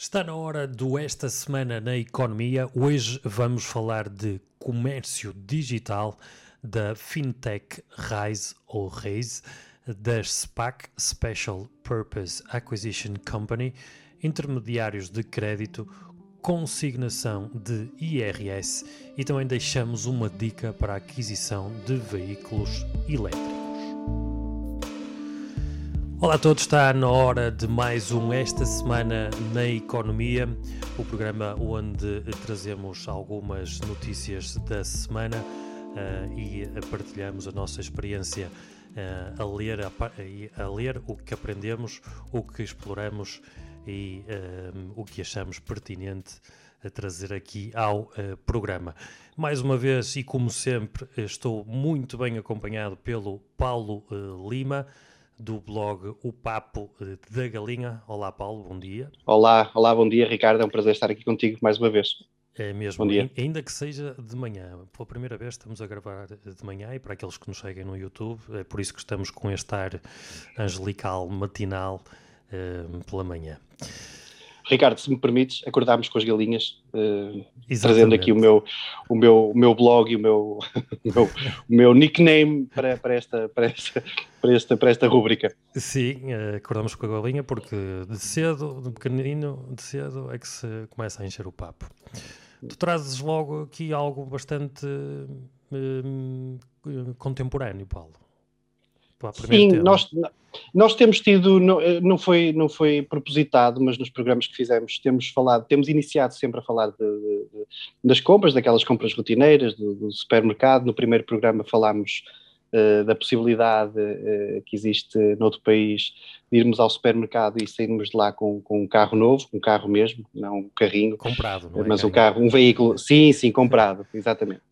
Está na hora do Esta Semana na Economia. Hoje vamos falar de comércio digital, da FinTech Rise ou Raise, da SPAC Special Purpose Acquisition Company, intermediários de crédito, consignação de IRS e também deixamos uma dica para a aquisição de veículos elétricos. Olá a todos, está na hora de mais um Esta Semana na Economia, o programa onde trazemos algumas notícias da semana uh, e partilhamos a nossa experiência uh, a, ler, a, a, ler o que aprendemos, o que exploramos e uh, o que achamos pertinente a trazer aqui ao programa. Mais uma vez, e como sempre, estou muito bem acompanhado pelo Paulo Lima do blog O Papo eh, da Galinha. Olá, Paulo, bom dia. Olá, olá, bom dia, Ricardo. É um prazer estar aqui contigo mais uma vez. É mesmo, bom dia. ainda que seja de manhã. Pela primeira vez estamos a gravar de manhã e para aqueles que nos seguem no YouTube, é por isso que estamos com este ar angelical matinal uh, pela manhã. Ricardo, se me permites, acordámos com as galinhas, uh, trazendo aqui o meu, o meu, o meu blog e o meu, o meu, o meu nickname para, para, esta, para, esta, para, esta, para esta rúbrica. Sim, uh, acordamos com a galinha porque de cedo, de pequenino, de cedo é que se começa a encher o papo. Tu trazes logo aqui algo bastante uh, contemporâneo, Paulo. Sim, nós, nós temos tido, não, eh, não, foi, não foi propositado, mas nos programas que fizemos temos falado, temos iniciado sempre a falar de, de, de, das compras, daquelas compras rotineiras, do, do, supermercado. No primeiro programa falámos uh, da possibilidade uh, que existe noutro país de irmos ao supermercado e sairmos de lá com, com um carro novo, um carro mesmo, não um carrinho. Comprado, não é? Mas um carro, um veículo, sim, sim, comprado, exatamente.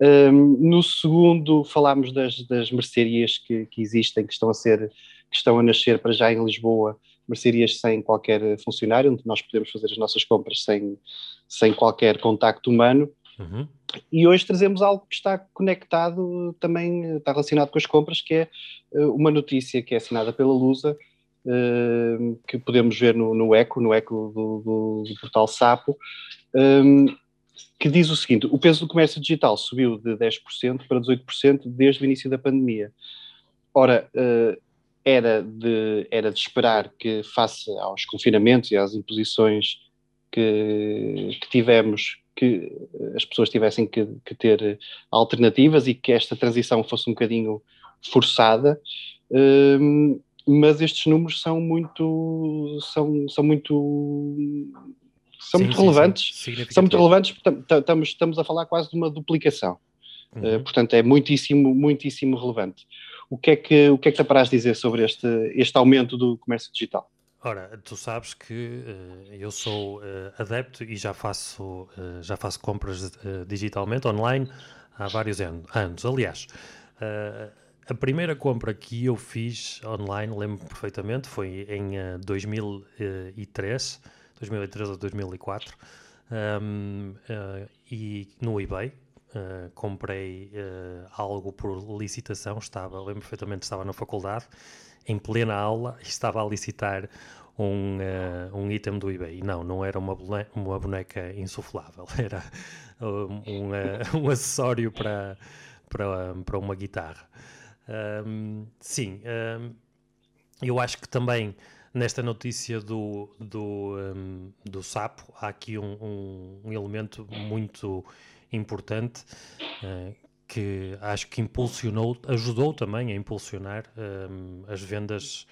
Um, no segundo falámos das, das mercearias que, que existem, que estão a ser que estão a nascer para já em Lisboa, mercearias sem qualquer funcionário, onde nós podemos fazer as nossas compras sem, sem qualquer contacto humano. Uhum. E hoje trazemos algo que está conectado também, está relacionado com as compras, que é eh, uma notícia que é assinada pela Lusa, uh, que podemos ver no, no Eco, no Eco do, do, do portal Sapo, um, que diz o seguinte: o peso do comércio digital subiu de 10% para 18% desde o início da pandemia. Ora, era de, era de esperar que, face aos confinamentos e às imposições que, que tivemos, que as pessoas tivessem que, que, ter alternativas e que esta transição fosse um bocadinho forçada. Um, mas estes números são muito são, são muito são sim, muito sim, relevantes sim, são muito relevantes estamos, estamos a falar quase de uma duplicação uhum. uh, portanto é muitíssimo muitíssimo relevante o que é que, o que, é que te apraz dizer sobre este, este aumento do comércio digital? Ora, tu sabes que uh, eu sou uh, adepto e já faço, uh, já faço compras digitalmente, online, há vários anos. Aliás, a primeira compra que eu fiz online, lembro perfeitamente, foi em 2003, 2003 ou 2004, um, e no eBay, comprei algo por licitação, estava, lembro perfeitamente, estava na faculdade, em plena aula, estava a licitar um, uh, um item do eBay. Não, não era uma boneca, uma boneca insuflável, era um, um acessório para, para, para uma guitarra. Um, sim, um, eu acho que também nesta notícia do, do, um, do sapo há aqui um, um elemento muito importante uh, que acho que impulsionou, ajudou também a impulsionar um, as vendas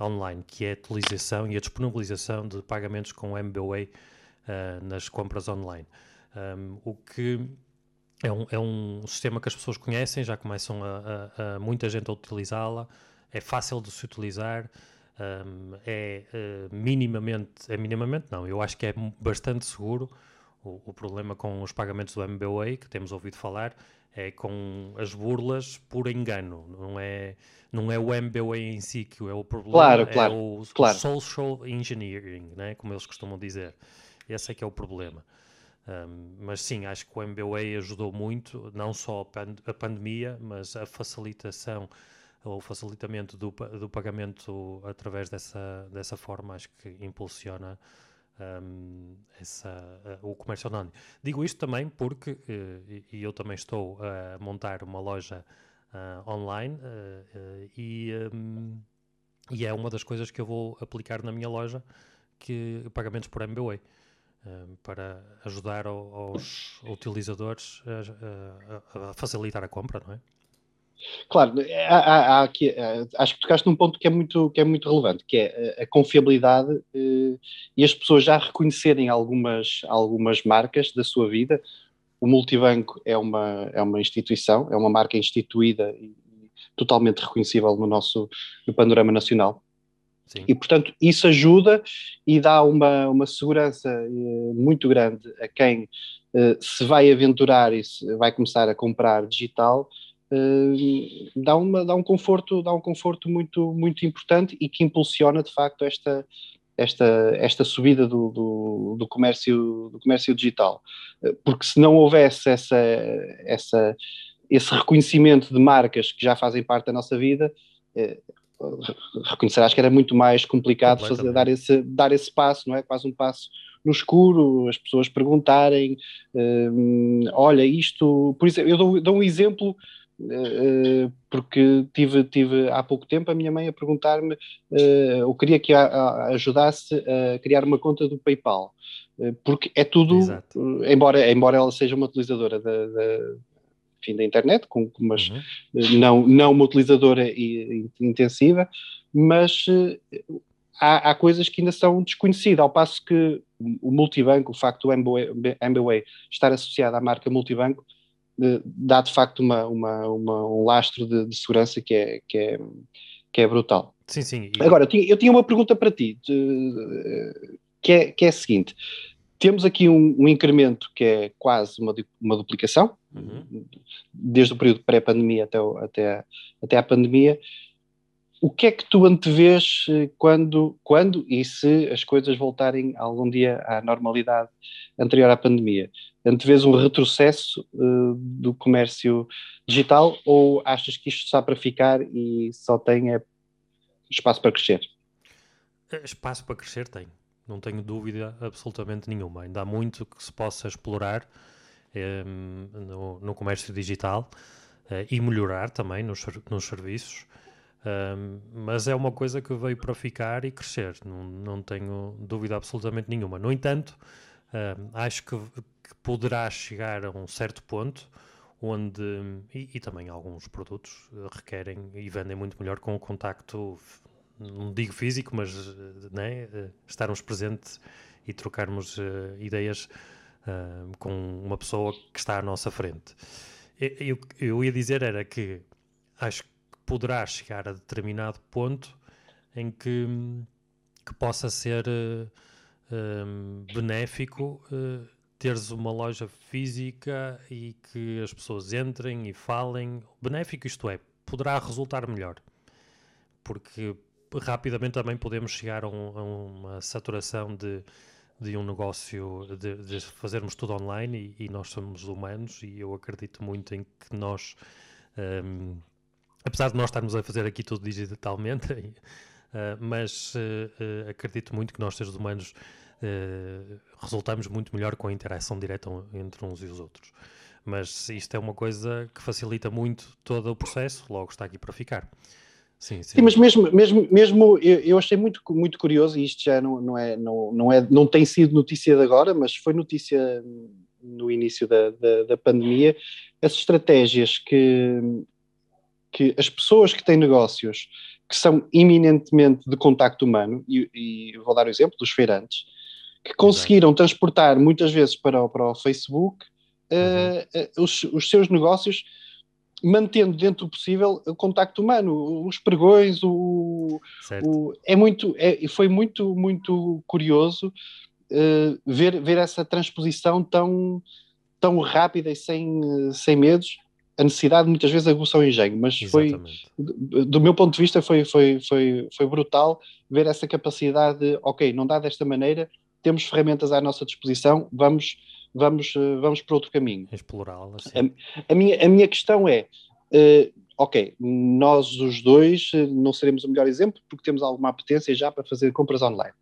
online, que é a utilização e a disponibilização de pagamentos com MBWay uh, nas compras online. Um, o que é um, é um sistema que as pessoas conhecem, já começam a, a, a muita gente a utilizá-la, é fácil de se utilizar, um, é uh, minimamente, é minimamente não, eu acho que é bastante seguro o, o, problema com os pagamentos do MBWay, que temos ouvido falar, é com as burlas por engano, não é, não é o MBWay em si que é o problema, claro, claro, é o, claro. social engineering, né, como eles costumam dizer. Esse é que é o problema. Um, mas sim, acho que o MBWay ajudou muito, não só a, pand a pandemia, mas a facilitação ou o facilitamento do, do pagamento através dessa, dessa forma, acho que impulsiona um, essa, uh, o comércio online. Digo isto também porque, uh, e eu também estou a montar uma loja uh, online e, um, e é uma das coisas que eu vou aplicar na minha loja, que pagamentos por MBWay. para ajudar aos utilizadores a facilitar a compra, não é? Claro, há, há, há aqui, acho que tocaste num ponto que é muito, que é muito relevante, que é a, confiabilidade eh, e as pessoas já reconhecerem algumas, algumas marcas da sua vida. O multibanco é uma, é uma instituição, é uma marca instituída e totalmente reconhecível no nosso no panorama nacional. Sim. E, portanto, isso ajuda e dá uma, uma segurança eh, muito grande a quem eh, se vai aventurar e se vai começar a comprar digital, uh, dá, uma, dá um conforto, dá um conforto muito, muito importante e que impulsiona de facto esta, esta, esta subida do, do, do, comércio, do comércio digital. Eh, porque se não houvesse essa, essa, esse reconhecimento de marcas que já fazem parte da nossa vida, eh, reconhecerás que era muito mais complicado fazer, dar, esse, dar esse passo, não é? Quase um passo no escuro, as pessoas perguntarem, olha, isto, por isso eu dou, dou um exemplo porque tive, tive há pouco tempo a minha mãe a perguntar-me, eh, eu queria que a, ajudasse a criar uma conta do PayPal, eh, porque é tudo, embora, embora ela seja uma utilizadora da, da, enfim, da internet, com, mas uhum. não, não uma utilizadora intensiva, mas há, há, coisas que ainda são desconhecidas, ao passo que o multibanco, o facto do MBWay estar associado à marca multibanco, dá de facto uma, uma, uma um lastro de, de, segurança que é, que é, que é brutal. Sim, sim. E... Agora, eu tinha, eu tinha, uma pergunta para ti, de, que, é, que é a seguinte: temos aqui um, um incremento que é quase uma, uma duplicação, uhum. desde o período pré-pandemia até, até, até a pandemia. O que é que tu antevês eh, quando, quando e se as coisas voltarem algum dia à normalidade anterior à pandemia? Antevês um retrocesso uh, do comércio digital ou achas que isto está para ficar e só tem é, espaço para crescer? Eh, espaço para crescer tem, não tenho dúvida absolutamente nenhuma. Ainda há muito que se possa explorar um, no, no, comércio digital e melhorar também nos, nos serviços. Um, mas é uma coisa que veio para ficar e crescer, não, não tenho dúvida absolutamente nenhuma. No entanto, acho que, que poderá chegar a um certo ponto onde, e, e, também alguns produtos eh, requerem e vendem muito melhor com o contacto, não digo físico, mas né, estarmos presentes e trocarmos uh, ideias uh, com uma pessoa que está à nossa frente. Eu, eu ia dizer era que acho que poderá chegar a determinado ponto em que, que possa ser uh, um, benéfico uh, teres uma loja física e que as pessoas entrem e falem. Benéfico, isto é, poderá resultar melhor. Porque rapidamente também podemos chegar a, um, a uma saturação de, de um negócio, de, de fazermos tudo online e, e, nós somos humanos e eu acredito muito em que nós, um, apesar de nós estarmos a fazer aqui tudo digitalmente, mas uh, uh, acredito muito que nós, seres humanos, resultamos muito melhor com a interação direta entre uns e os outros. Mas isto é uma coisa que facilita muito todo o processo, logo está aqui para ficar. Sim, sim. sim mas mesmo, mesmo, mesmo eu, eu, achei muito, muito curioso, e isto já não, não, é, não, não, é, não tem sido notícia de agora, mas foi notícia no início da, da, da pandemia, as estratégias que, que as pessoas que têm negócios que são eminentemente de contacto humano, e, e vou dar o exemplo dos feirantes, que conseguiram transportar muitas vezes para, o, para o Facebook uh, uh, os, os, seus negócios, mantendo dentro do possível o contacto humano, os pregões, o, o é muito, é, foi muito, muito curioso uh, ver, ver essa transposição tão, tão rápida e sem, sem medos. A necessidade muitas vezes aguça o engenho, mas Exatamente. foi, do, meu ponto de vista, foi, foi, foi, foi brutal ver essa capacidade de, ok, não dá desta maneira, temos ferramentas à nossa disposição, vamos, vamos, eh, vamos para outro caminho. Explorá-las. A, a, minha, a minha questão é, uh, ok, nós os dois eh, não seremos o melhor exemplo porque temos alguma apetência já para fazer compras online.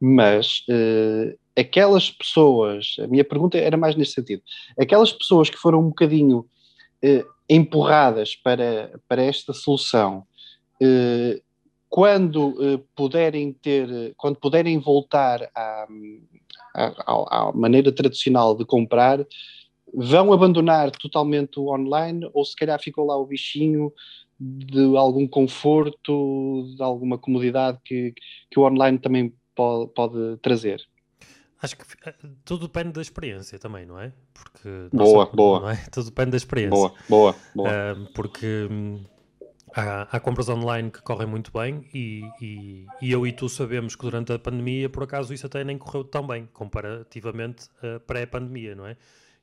mas uh, aquelas pessoas, a minha pergunta era mais nesse sentido, aquelas pessoas que foram um bocadinho empurradas para, para esta solução, uh, quando puderem ter, quando puderem voltar à, à, à, maneira tradicional de comprar, vão abandonar totalmente o online ou se calhar ficou lá o bichinho de algum conforto, de alguma comodidade que, que o online também pode, pode trazer. Acho que eh, tudo depende da experiência também, não é? Porque boa, boa. É? Tudo depende da experiência. Boa, boa, boa. Uh, porque hum, há, há, compras online que correm muito bem e, e, e, eu e tu sabemos que durante a pandemia, por acaso, isso até nem correu tão bem comparativamente a pré-pandemia, não é?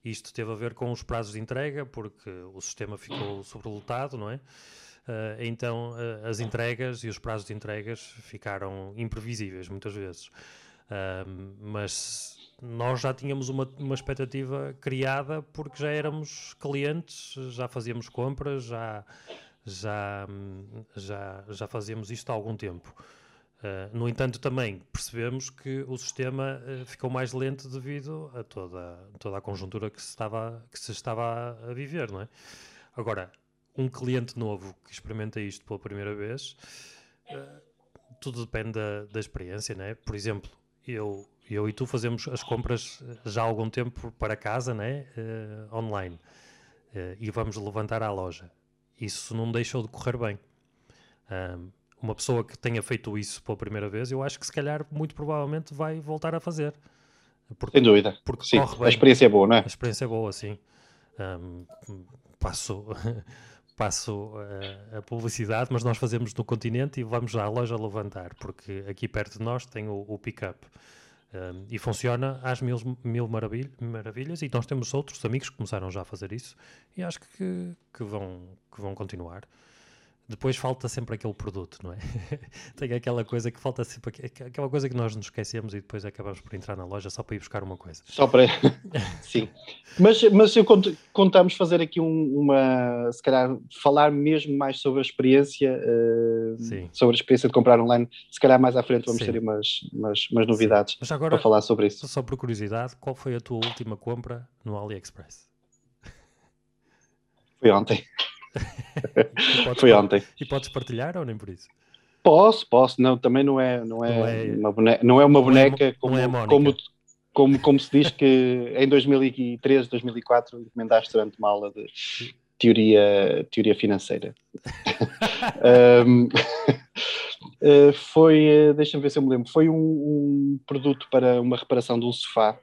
Isto teve a ver com os prazos de entrega, porque o sistema ficou sobrelotado, não é? Uh, então uh, as entregas e os prazos de entregas ficaram imprevisíveis muitas vezes. Uh, mas nós já tínhamos uma, uma expectativa criada porque já éramos clientes, já fazíamos compras, já, já, já, já fazíamos isto há algum tempo. Uh, no entanto, também percebemos que o sistema uh, ficou mais lento devido a toda, toda a conjuntura que se, estava, que se estava a viver, não é? Agora, um cliente novo que experimenta isto pela primeira vez, uh, tudo depende da, da, experiência, né? Por exemplo, eu, eu e tu fazemos as compras já há algum tempo para casa, né? Uh, online. Uh, e vamos levantar à loja. Isso não deixou de correr bem. uma pessoa que tenha feito isso pela primeira vez, eu acho que se calhar, muito provavelmente, vai voltar a fazer. Porque, Sem dúvida. Porque sim, a experiência é boa, não é? A experiência é boa, sim. Um, passo passo uh, a publicidade, mas nós fazemos no continente e vamos à loja levantar, porque aqui perto de nós tem o, o pick-up. Um, e funciona às mil, mil maravilha, maravilhas e nós temos outros amigos que começaram já a fazer isso e acho que, que, vão, que vão continuar depois falta sempre aquele produto, não é? Tem aquela coisa que falta sempre, aquela coisa que nós nos esquecemos e depois acabamos por entrar na loja só para ir buscar uma coisa. Só para. Sim. Mas, mas eu cont contamos fazer aqui um, uma. Se calhar falar mesmo mais sobre a experiência, uh, sobre a experiência de comprar online. Se calhar mais à frente vamos Sim. ter umas, umas, umas novidades agora, para falar sobre isso. Só por curiosidade, qual foi a tua última compra no AliExpress? Foi ontem. Foi ontem. E podes partilhar ou nem por isso? Posso, posso. Não, também não é, não é, não é uma boneca, não é uma boneca é, como, é como, como, como se diz que em 2003, 2004 encomendaste durante uma aula de teoria, teoria financeira. um, eh, foi, eh, deixa-me ver se eu me lembro, foi um, um, produto para uma reparação de um sofá.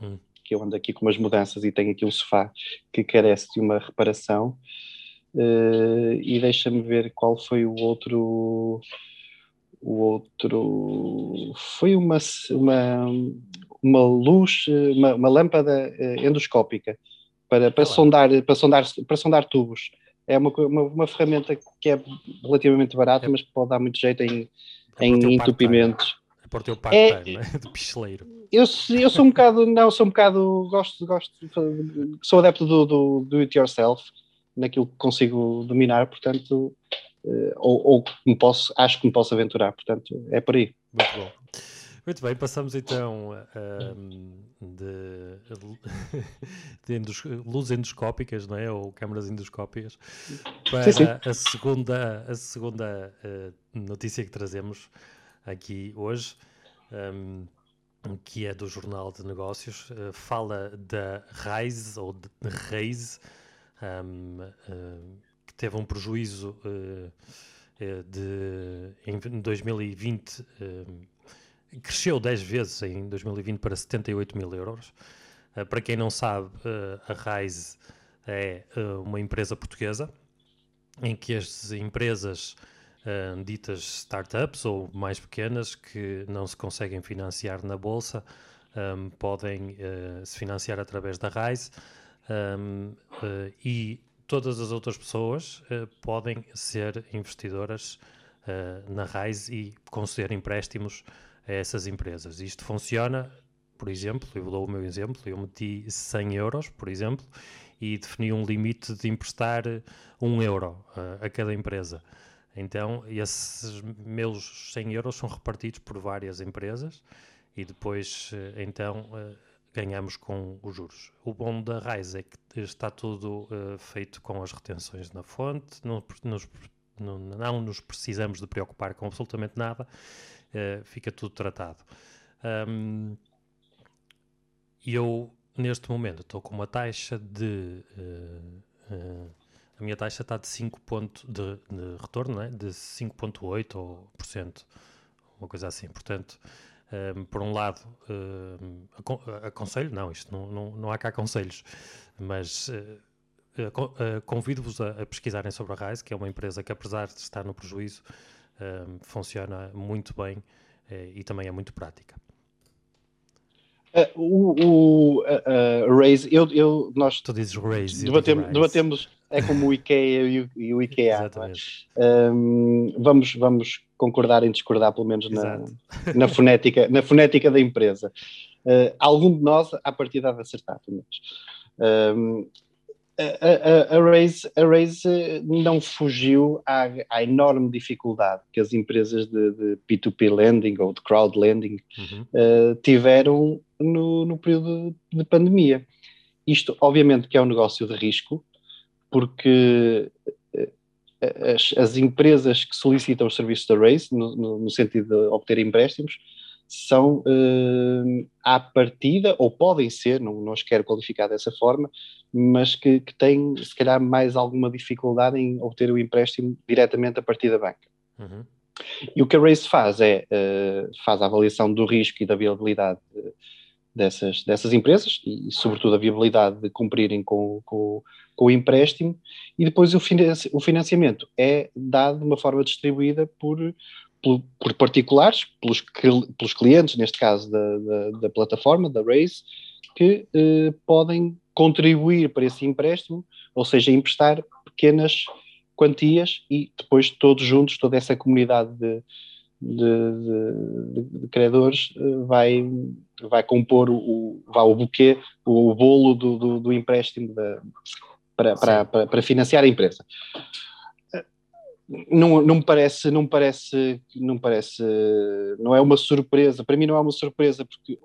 Hum. Que eu ando aqui com umas mudanças e tenho aqui um sofá que carece de uma reparação. Uh, e deixa-me ver qual foi o outro. O outro foi uma, uma, uma luz, uma, uma lâmpada uh, endoscópica para, para, sondar, para, sondar, para sondar tubos. É uma, uma, uma ferramenta que é relativamente barata, é. mas pode dar muito jeito em, é em entupimentos. É o teu part-time, é, de picheleiro. Eu, eu sou um bocado, não, sou um bocado, gosto, gosto, sou adepto do, do, do it yourself naquilo que consigo dominar, portanto, uh, ou, ou me posso, acho que me posso aventurar, portanto, é por aí. Muito bom. Muito bem, passamos então um, de, de endos, luzes endoscópicas, não é? Ou câmaras endoscópicas, para sim, sim. a segunda, a segunda uh, notícia que trazemos aqui hoje, um, que é do Jornal de Negócios, uh, fala da RAISE, ou de RAISE, um, uh, que teve um prejuízo uh, de, em 2020, cresceu 10 vezes em 2020 para 78 mil euros. para quem não sabe, a Rise é uma empresa portuguesa em que as empresas ditas startups ou mais pequenas que não se conseguem financiar na bolsa podem se financiar através da Rise um, uh, eh, e todas as outras pessoas uh, podem ser investidoras uh, na Rise e conceder empréstimos a essas empresas. Isto funciona, por exemplo, eu dou o meu exemplo, eu meti 100 euros, por exemplo, e defini um limite de emprestar 1 euro a cada empresa. Então, esses meus 100 euros são repartidos por várias empresas e depois, eh, então, ganhamos com os juros. O bom da Raiz é que está tudo uh, feito com as retenções na fonte, não nos, não, não nos precisamos de preocupar com absolutamente nada, uh, fica tudo tratado. Um, eu, neste momento, estou com uma taxa de a minha taxa está de 5 ponto de, de retorno, né? de 5,8% ou por cento, uma coisa assim. Portanto, um, por um lado, um, aconselho, não, isto não, não, não há cá conselhos, mas uh, uh, convido-vos a, a, pesquisarem sobre a Rise, que é uma empresa que, apesar de estar no prejuízo, um, funciona muito bem uh, e também é muito prática. o, o Raise, eu, eu, nós tu dizes Raise, debatemos, debatemos é como o IKEA e o, e o IKEA. É? Vamos, vamos concordar em discordar, pelo menos na, na, fonética, na fonética da empresa. Uh, algum de nós, à partida, de acertar, pelo menos. Um, a, a, a, Raise, a Raise não fugiu à, à, enorme dificuldade que as empresas de, de P2P lending ou de crowd lending uhum. uh, tiveram no, no período de pandemia. Isto, obviamente, que é um negócio de risco, porque eh, as, as, empresas que solicitam os serviços da Race, no, no, no sentido de obter empréstimos, são uh, à partida, ou podem ser, não, não os quero qualificar dessa forma, mas que, que têm, se calhar, mais alguma dificuldade em obter o empréstimo diretamente a partir da banca. Uhum. E o que a Race faz é, uh, faz a avaliação do risco e da viabilidade dessas, dessas empresas e, sobretudo, a viabilidade de cumprirem com, com, com o empréstimo e depois o, financi o financiamento é dado de uma forma distribuída por, por, por particulares, pelos, pelos clientes, neste caso da, da, da plataforma, da Raise, que eh, podem contribuir para esse empréstimo, ou seja, emprestar pequenas quantias e depois todos juntos, toda essa comunidade de, de, de, de credores eh, vai, vai compor o, vai, o buquê, o bolo do, do, do empréstimo da, para, para, para, para, financiar a empresa. Não, não me parece, não me parece, não parece, não é uma surpresa, para mim não é uma surpresa porque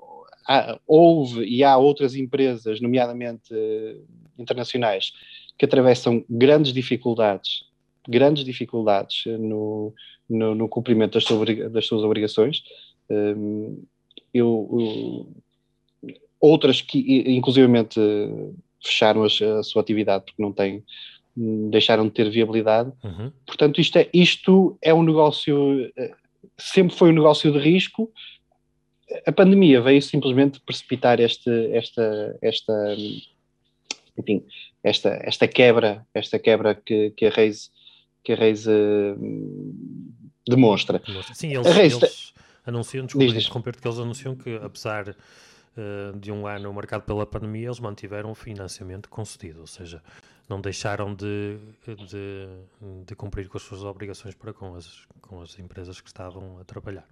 há, houve e há outras empresas, nomeadamente internacionais, que atravessam grandes dificuldades, grandes dificuldades no, no, no cumprimento das, suas, das suas obrigações. Um, eu, eu, outras que, inclusivamente, fecharam a, a, sua atividade porque não têm, deixaram de ter viabilidade. Uhum. Portanto, isto é, isto é um negócio, eh, sempre foi um negócio de risco. A pandemia veio simplesmente precipitar este, esta, esta, enfim, esta, esta quebra, esta quebra que, que a Reis, que a Reis uh, demonstra. Sim, eles, Reis, eles anunciam, desculpa interromper que eles anunciam que apesar uh, de um ano marcado pela pandemia, eles mantiveram o financiamento concedido, ou seja, não deixaram de, de, de cumprir com as suas obrigações para com as, com as empresas que estavam a trabalhar.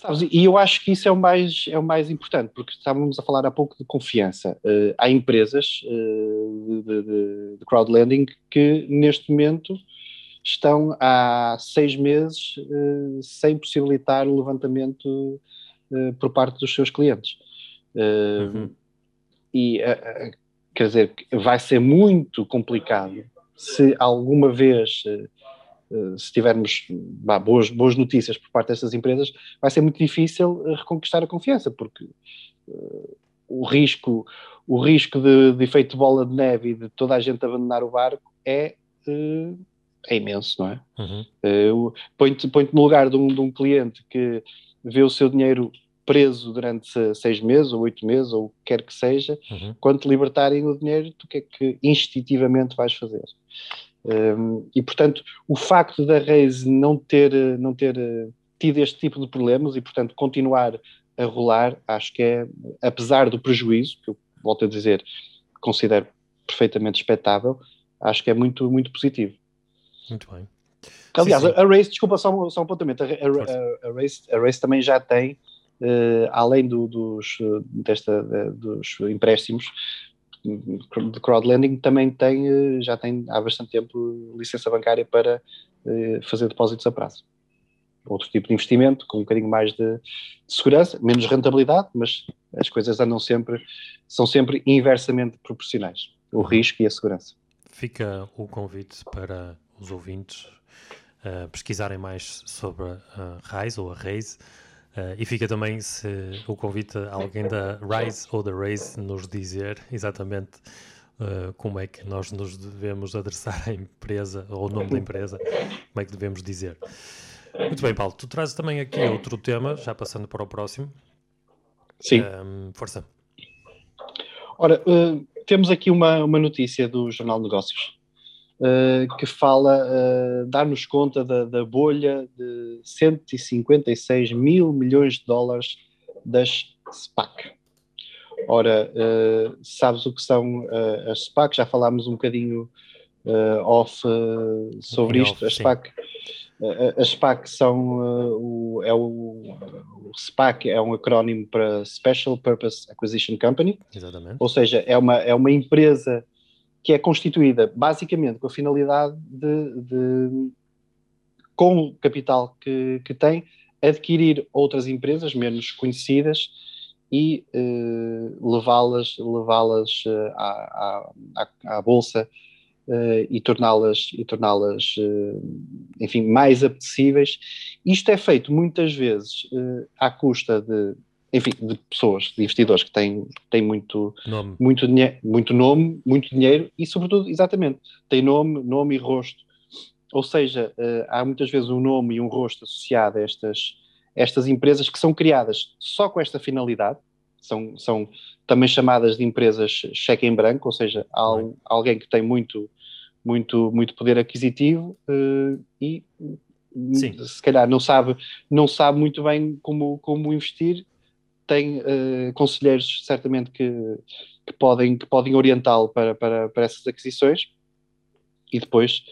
Sabes, e eu acho que isso é o mais, é o mais importante, porque estávamos a falar há pouco de confiança. Uh, há empresas uh, de, de, de crowdlending que neste momento estão há seis meses uh, sem possibilitar o levantamento uh, por parte dos seus clientes. Uh, uhum. E, quer dizer, vai ser muito complicado se alguma vez, se tivermos bah, boas, boas notícias por parte destas empresas, vai ser muito difícil reconquistar a confiança, porque o risco, o risco de, de efeito de bola de neve e de toda a gente abandonar o barco é é imenso, não é? Uhum. Uh, Põe-te põe no lugar de um, de um cliente que vê o seu dinheiro preso durante seis meses ou oito meses ou o que quer que seja, uhum. quando te libertarem o dinheiro, tu o que é que instintivamente vais fazer? Um, e portanto, o facto da Reise não ter, não ter uh, tido este tipo de problemas e portanto continuar a rolar, acho que é, apesar do prejuízo, que eu volto a dizer, considero perfeitamente expectável, acho que é muito, muito positivo. Muito bem. Aliás, sim, sim. a Race, desculpa, só, só um pontamento, a, a, a, Race, a Race também já tem, uh, além do, dos, desta, de, dos empréstimos de crowdlending, também tem, uh, já tem há bastante tempo licença bancária para, uh, fazer depósitos a prazo. Outro tipo de investimento, com um bocadinho mais de, de, segurança, menos rentabilidade, mas as coisas andam sempre, são sempre inversamente proporcionais, o risco e a segurança. Fica o convite para os ouvintes uh, pesquisarem mais sobre a RAISE ou a RAISE, Uh, e fica também se o convite a alguém da Rise ou da Raise nos dizer exatamente uh, como é que nós nos devemos adressar à empresa ou o nome da empresa, como é que devemos dizer. Muito bem, Paulo, tu trazes também aqui outro tema, já passando para o próximo. Sim. Um, força. Ora, uh, temos aqui uma, uma notícia do Jornal de Negócios uh, que fala, uh, dá-nos conta da, da, bolha de 156 mil milhões de dólares das SPAC. Ora, uh, sabes o que são as SPAC? Já falámos um bocadinho off sobre isto. as SPAC, as SPAC são o, é o, o, SPAC é um acrónimo para Special Purpose Acquisition Company. Exatamente. Ou seja, é uma, é uma empresa que é constituída basicamente com a finalidade de, de com o capital que, que tem, adquirir outras empresas menos conhecidas e eh, levá-las levá-las uh, à, à, à, bolsa uh, e torná-las e torná-las enfim mais apetecíveis. Isto é feito muitas vezes à custa de enfim, de pessoas, de investidores que têm, têm muito, nome. Muito, muito nome, muito dinheiro e, sobretudo, exatamente, têm nome, nome e rosto. Ou seja, uh, há muitas vezes um nome e um rosto associado a estas, estas empresas que são criadas só com esta finalidade, são, são também chamadas de empresas cheque em branco, ou seja, alguém que tem muito, muito, muito poder aquisitivo uh, e Sim. se calhar não sabe, não sabe muito bem como, como investir tem uh, conselheiros certamente que, que, podem, que podem orientá-lo para, para, para essas aquisições e depois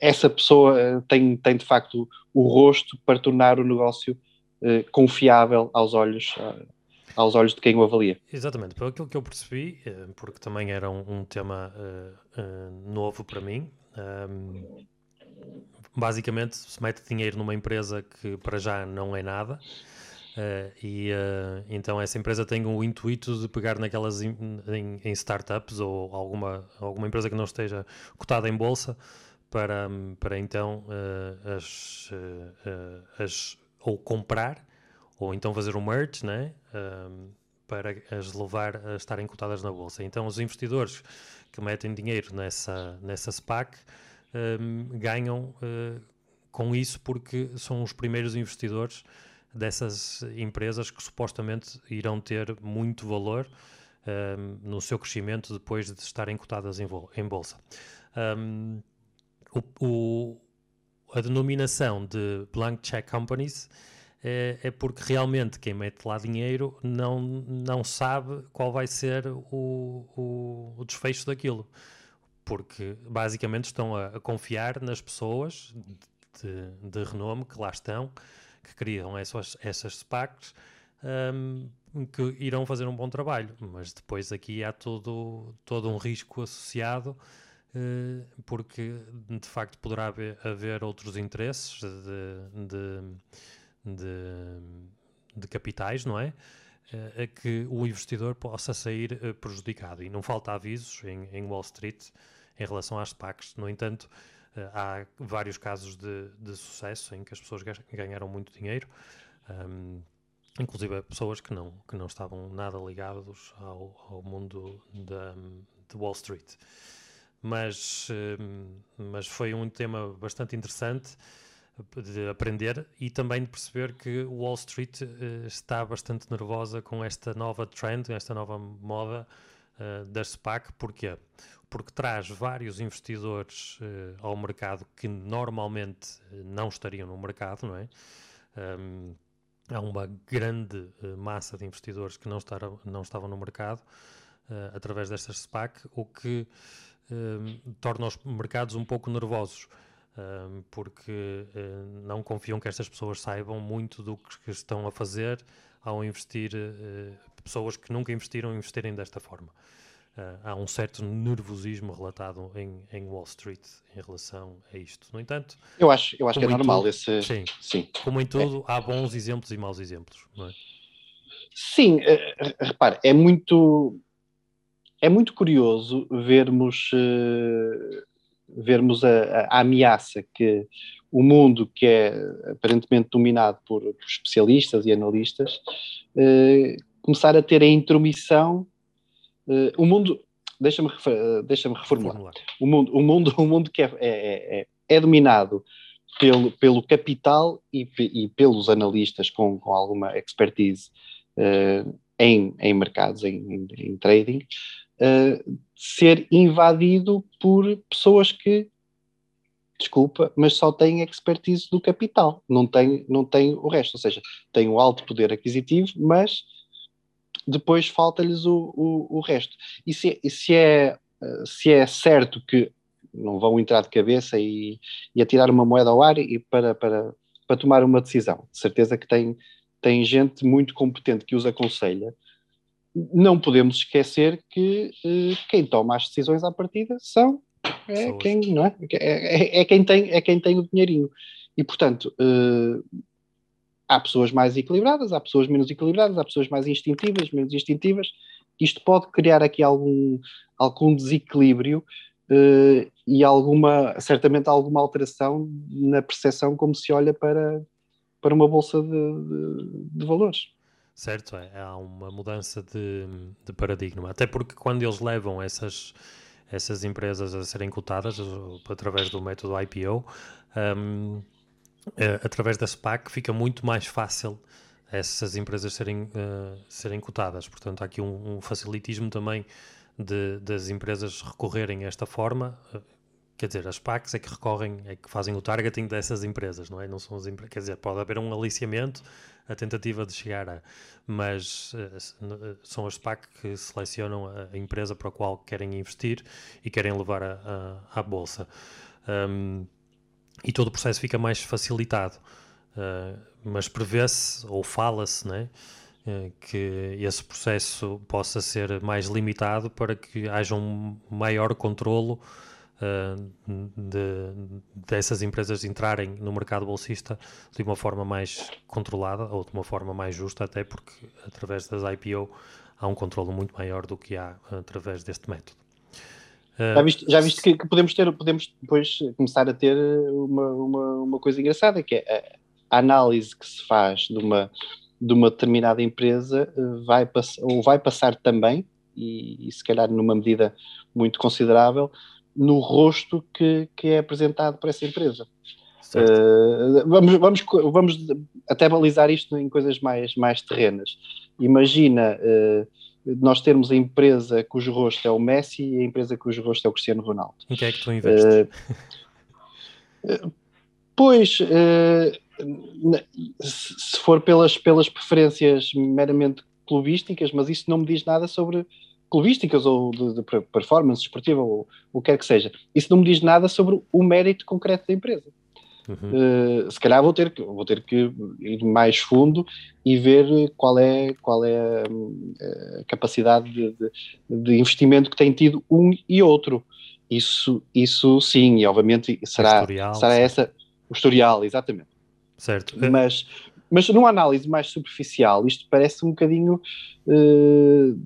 essa pessoa eh, tem, tem de facto o rosto para tornar o negócio uh, confiável aos olhos, uh, aos olhos de quem o avalia. Exatamente, pelo aquilo que eu percebi, porque também era um, um tema novo para mim, um, ehm, basicamente se mete dinheiro numa empresa que para já não é nada, Uh, e uh, então essa empresa tem o intuito de pegar naquelas in, em, em, startups ou alguma, alguma empresa que não esteja cotada em bolsa para, para então uh, as, as ou comprar ou então fazer um merge né? para as levar a estarem cotadas na bolsa. Então os investidores que metem dinheiro nessa, nessa SPAC um, ganham com isso porque são os primeiros investidores dessas empresas que supostamente irão ter muito valor um, no seu crescimento depois de estarem cotadas em, em bolsa. Um, o, o, a denominação de blank check companies é, é, porque realmente quem mete lá dinheiro não, não sabe qual vai ser o, o, o desfecho daquilo. Porque basicamente estão a, a confiar nas pessoas de, de renome que lá estão que criam essas, essas SPACs um, que irão fazer um bom trabalho, mas depois aqui há todo, todo um risco associado uh, porque de facto poderá haver, haver outros interesses de, de, de, de capitais, não é? Uh, a que o investidor possa sair uh, prejudicado. E não falta avisos em, em Wall Street em relação às SPACs. No entanto, há vários casos de, de, sucesso em que as pessoas ganharam muito dinheiro, um, inclusive pessoas que não, que não estavam nada ligados ao, ao mundo da, de Wall Street. Mas, um, mas foi um tema bastante interessante de aprender e também de perceber que Wall Street uh, está bastante nervosa com esta nova trend, esta nova moda uh, da SPAC. Porquê? Porque traz vários investidores uh, ao mercado que normalmente uh, não estariam no mercado, não é? Um, há uma grande uh, massa de investidores que não, não estavam no mercado através destas SPAC, o que um, torna os mercados um pouco nervosos. Um, porque não confiam que estas pessoas saibam muito do que estão a fazer ao investir, pessoas que nunca investiram investirem desta forma. Uh, há um certo nervosismo relatado em, em, Wall Street em relação a isto. No entanto, eu acho, eu acho que é normal tudo, esse. Sim, sim. Como em tudo, é. há bons exemplos e maus exemplos, não é? Sim, uh, repare, é muito é muito curioso vermos uh, vermos a, a, ameaça que o mundo que é aparentemente dominado por, por especialistas e analistas começar a ter a intromissão Uh, o mundo, deixa-me deixa reformular. O mundo, o mundo, o mundo que é, é, é, é dominado pelo, pelo capital e, e pelos analistas com, com alguma expertise uh, em, em mercados, em, em, trading, uh, ser invadido por pessoas que, desculpa, mas só têm expertise do capital, não tem, não tem o resto, ou seja, têm o alto poder aquisitivo, mas depois falta-lhes o, o, o, resto. E se, se, é, se é certo que não vão entrar de cabeça e, e atirar uma moeda ao ar e para, para, para tomar uma decisão. De certeza que tem, tem gente muito competente que os aconselha. Não podemos esquecer que eh, quem toma as decisões à partida são é quem, não é? É, é, é, quem tem, é quem tem o dinheirinho. E, portanto, eh, há pessoas mais equilibradas, há pessoas menos equilibradas, há pessoas mais instintivas, menos instintivas. Isto pode criar aqui algum, algum desequilíbrio uh, e alguma, certamente alguma alteração na percepção como se olha para, para uma bolsa de, de, de valores. Certo, é, há uma mudança de, de, paradigma, até porque quando eles levam essas, essas empresas a serem cotadas através do método IPO, um, uh, através da SPAC fica muito mais fácil essas empresas serem, uh, serem cotadas. Portanto, há aqui um, um facilitismo também de, das empresas recorrerem a esta forma. Uh, quer dizer, as SPACs é que recorrem, é que fazem o targeting dessas empresas, não é? Não são as Quer dizer, pode haver um aliciamento, a tentativa de chegar a. Mas são as SPAC que selecionam a empresa para a qual querem investir e querem levar à bolsa. Um, e todo o processo fica mais facilitado. Uh, mas prevê-se ou fala-se né, uh, que esse processo possa ser mais limitado para que haja um maior controlo uh, de, dessas empresas entrarem no mercado bolsista de uma forma mais controlada ou de uma forma mais justa, até porque através das IPO há um controle muito maior do que há através deste método. Já viste, já viste que, que, podemos ter, podemos depois começar a ter uma, uma, uma coisa engraçada, que é a, a análise que se faz de uma, de uma determinada empresa eh, vai ou vai passar também, e, e, se calhar numa medida muito considerável, no rosto que, que é apresentado para essa empresa. Uh, vamos, vamos, vamos até balizar isto em coisas mais, mais terrenas. Imagina uh, nós termos a empresa cujo rosto é o Messi e a empresa cujo rosto é o Cristiano Ronaldo. Em que é que tu investes? Uh, pois, uh, se for pelas, pelas preferências meramente clubísticas, mas isso não me diz nada sobre clubísticas ou de, de performance esportiva ou o que quer que seja. Isso não me diz nada sobre o mérito concreto da empresa. Uhum. Uh, se calhar vou ter, que, vou ter que ir mais fundo e ver qual é, qual é a, a capacidade de, de, de, investimento que tem tido um e outro. Isso, isso sim, e obviamente será, historial, será essa o historial, exatamente. Certo. Mas, mas numa análise mais superficial, isto parece um bocadinho. Uh,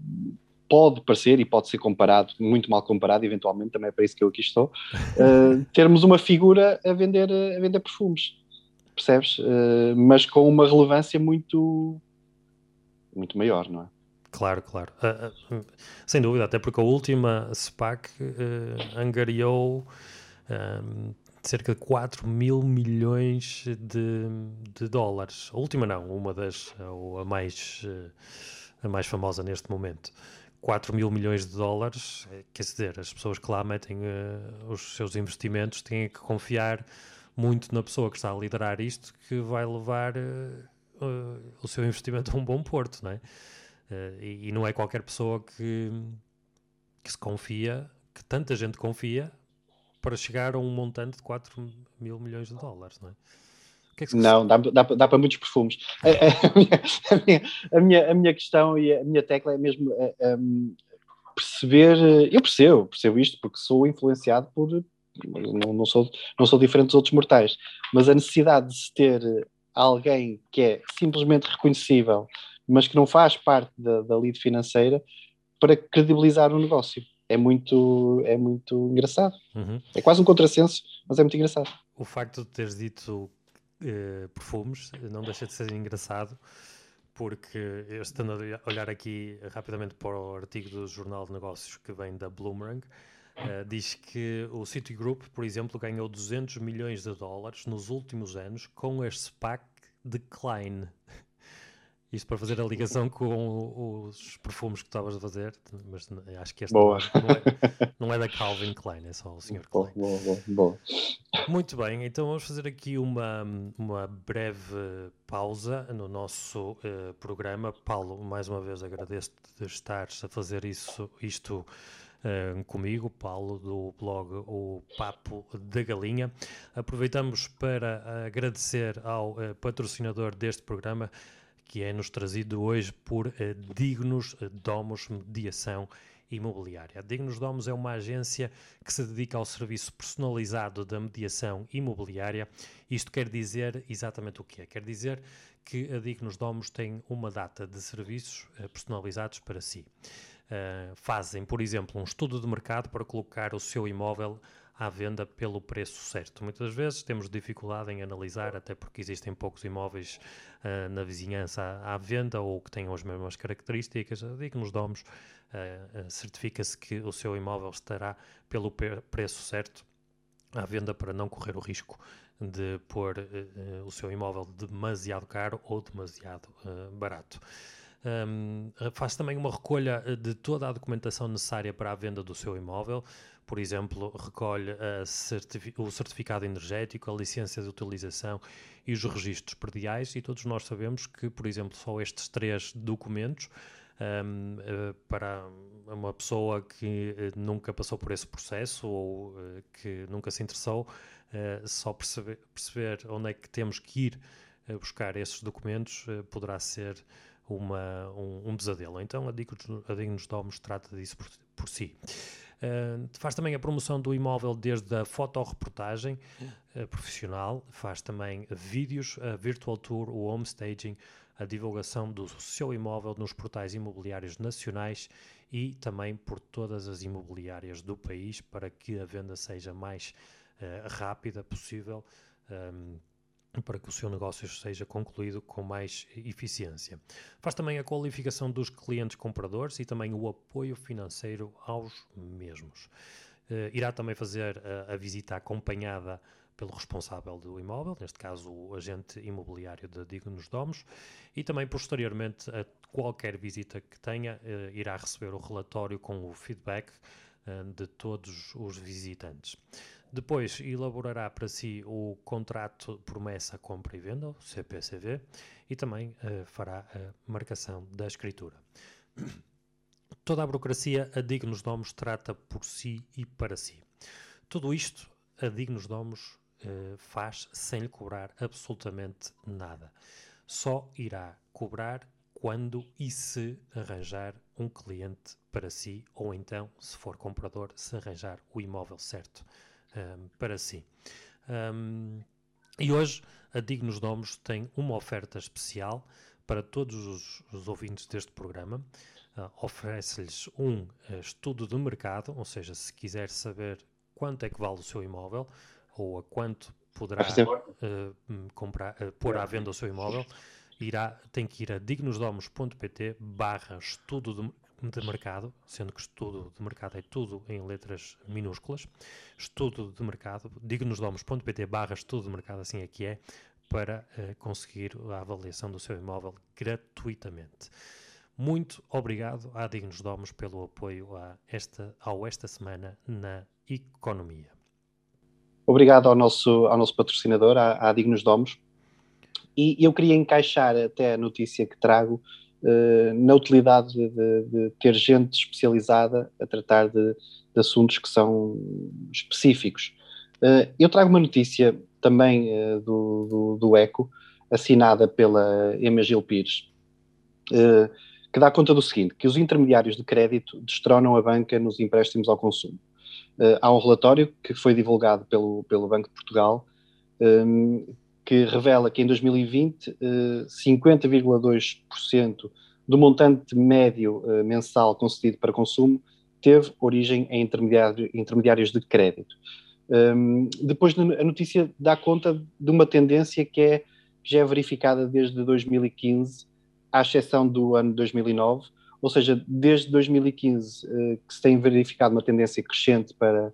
pode parecer e pode ser comparado, muito mal comparado, eventualmente, também é para isso que eu aqui estou, uh, termos uma figura a vender, a vender perfumes, percebes? Uh, mas com uma relevância muito, muito maior, não é? Claro, claro. Uh, sem dúvida, até porque a última SPAC angariou cerca de 4 mil milhões de, de dólares. A última não, uma das, ou a mais, a mais famosa neste momento. 4 mil milhões de dólares, eh, quer dizer, as pessoas que lá metem uh, os seus investimentos têm que confiar muito na pessoa que está a liderar isto, que vai levar uh, o seu investimento a um bom porto, não é? E, e, não é qualquer pessoa que, que se confia, que tanta gente confia, para chegar a um montante de 4 mil milhões de dólares, não é? Que é que não, dá, dá, dá, para muitos perfumes. A, a, minha, a, minha, a, minha, a, minha, questão e a minha tecla é mesmo. perceber, eu percebo, percebo isto porque sou influenciado por, não, não, sou, não sou diferente dos outros mortais, mas a necessidade de se ter alguém que é simplesmente reconhecível, mas que não faz parte da, da lead financeira, para credibilizar o negócio. É muito, é muito engraçado. Uhum. É quase um contrassenso, mas é muito engraçado. O facto de teres dito uh, perfumes não deixa de ser engraçado, porque eu estando a olhar aqui rapidamente para o artigo do Jornal de Negócios que vem da Bloomerang, uh, diz que o Citigroup, por exemplo, ganhou 200 milhões de dólares nos últimos anos com este pack de Klein. Isto para fazer a ligação com os perfumes que estavas a fazer, mas acho que este boa. Não, é, não é da Calvin Klein, é só o Sr. Klein. Boa, boa, boa. Muito bem, então vamos fazer aqui uma, uma breve pausa no nosso uh, programa. Paulo, mais uma vez agradeço de estares a fazer isso, isto uh, comigo, Paulo, do blog O Papo da Galinha. Aproveitamos para agradecer ao uh, patrocinador deste programa, que é-nos trazido hoje por uh, Dignos Domos Mediação Imobiliária. A Dignos Domos é uma agência que se dedica ao serviço personalizado da mediação imobiliária. Isto quer dizer exatamente o que é? Quer dizer que a Dignos Domos tem uma data de serviços uh, personalizados para si. Uh, fazem, por exemplo, um estudo de mercado para colocar o seu imóvel à venda pelo preço certo. Muitas vezes temos dificuldade em analisar, até porque existem poucos imóveis uh, na vizinhança à, à, venda ou que tenham as mesmas características. Digo nos domos, uh, certifica-se que o seu imóvel estará pelo preço certo à venda para não correr o risco de pôr uh, o seu imóvel demasiado caro ou demasiado barato. Um, faz também uma recolha de toda a documentação necessária para a venda do seu imóvel, por exemplo, recolhe certifi o certificado energético, a licença de utilização e os registros perdiais, e todos nós sabemos que, por exemplo, só estes três documentos um, uh, eh, para uma pessoa que uh, nunca passou por esse processo ou que nunca se interessou, só perceber, perceber onde é que temos que ir buscar esses documentos poderá ser uma, um, um pesadelo. Então a Dignos Domos trata disso por, por si. Uh, faz também a promoção do imóvel desde a fotoreportagem uh, profissional, faz também vídeos, a virtual tour, o home staging, a divulgação do seu imóvel nos portais imobiliários nacionais e também por todas as imobiliárias do país para que a venda seja mais uh, rápida possível. Um, para que o seu negócio seja concluído com mais eficiência. Faz também a qualificação dos clientes compradores e também o apoio financeiro aos mesmos. Uh, irá também fazer a, a visita acompanhada pelo responsável do imóvel, neste caso o agente imobiliário de Dignos Domos, e também posteriormente a qualquer visita que tenha, uh, irá receber o relatório com o feedback uh, de todos os visitantes. Depois elaborará para si o contrato promessa, compra e venda, o CPCV, e também uh, fará a marcação da escritura. Toda a burocracia a Dignos Domos trata por si e para si. Tudo isto a Dignos Domos uh, faz sem lhe cobrar absolutamente nada. Só irá cobrar quando e se arranjar um cliente para si, ou então, se for comprador, se arranjar o imóvel certo um, para si. Um, e hoje a Dignos Domos tem uma oferta especial para todos os, os ouvintes deste programa. Uh, Oferece-lhes um uh, estudo de mercado, ou seja, se quiser saber quanto é que vale o seu imóvel ou a quanto poderá uh, comprar, pôr à venda o seu imóvel, irá, tem que ir a dignosdomos.pt barra estudo de, de mercado, sendo que estudo de mercado é tudo em letras minúsculas, estudo de mercado, dignosdomos.pt barra estudo de mercado, assim é que é, para uh, conseguir a avaliação do seu imóvel gratuitamente. Muito obrigado à Dignos Domos pelo apoio a esta, ao Esta Semana na Economia. Obrigado ao nosso, ao nosso patrocinador, à, à Dignos Domos. E eu queria encaixar até a notícia que trago na utilidade de, de, ter gente especializada a tratar de, de assuntos que são específicos. Uh, eu trago uma notícia também uh, do, do, do, ECO, assinada pela Emma Gil Pires, que dá conta do seguinte, que os intermediários de crédito destronam a banca nos empréstimos ao consumo. Há um relatório que foi divulgado pelo, pelo Banco de Portugal que revela que em 2020 uh, 50,2% do montante médio uh, mensal concedido para consumo teve origem em intermediário, intermediários de crédito. Um, depois a notícia dá conta de uma tendência que é, já é verificada desde 2015 à exceção do ano 2009, ou seja, desde 2015 eh, que se tem verificado uma tendência crescente para, eh,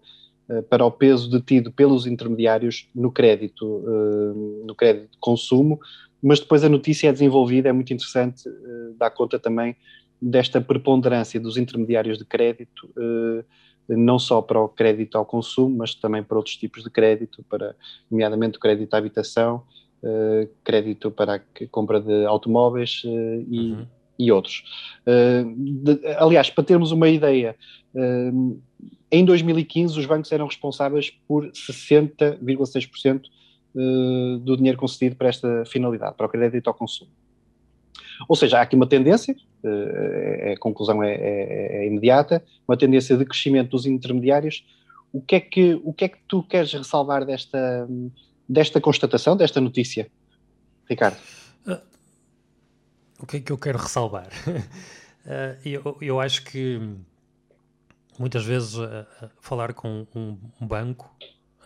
para o peso detido pelos intermediários no crédito, eh, no crédito de consumo, mas depois a notícia é desenvolvida, é muito interessante, dá conta também desta preponderância dos intermediários de crédito, não só para o crédito ao consumo, mas também para outros tipos de crédito, para, nomeadamente o crédito à habitação, crédito para a compra de automóveis e, uhum. E, outros. Uh, de, aliás, para termos uma ideia, em 2015 os bancos eram responsáveis por 60,6% do dinheiro concedido para esta finalidade, para o crédito ao consumo. Ou seja, há aqui uma tendência, a conclusão é, é, é, imediata, uma tendência de crescimento dos intermediários. O que é que, o que, é que tu queres ressalvar desta, desta constatação, desta notícia, Ricardo? O que é que eu quero ressalvar? uh, eu, eu acho que muitas vezes uh, falar com um, banco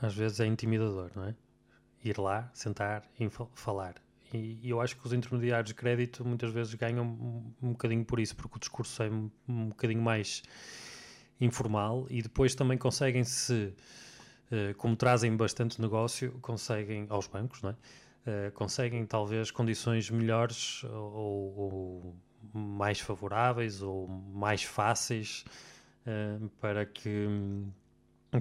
às vezes é intimidador, não é? Ir lá, sentar e falar. E, eu acho que os intermediários de crédito muitas vezes ganham um, bocadinho por isso, porque o discurso é um, um bocadinho mais informal e depois também conseguem se eh, como trazem bastante negócio, conseguem, aos bancos, não é? Uh, conseguem talvez condições melhores ou, ou, mais favoráveis ou mais fáceis uh, para, que,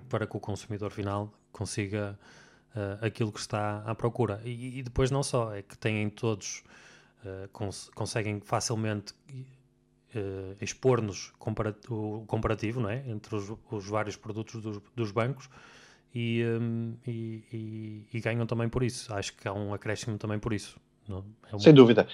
para que o consumidor final consiga aquilo que está à procura. E, e, depois não só, é que têm todos, cons conseguem facilmente expor-nos o comparativo não é? entre os, os vários produtos dos, dos bancos e, um, e, e, e, ganham também por isso. Acho que há um acréscimo também por isso. É Sem dúvida.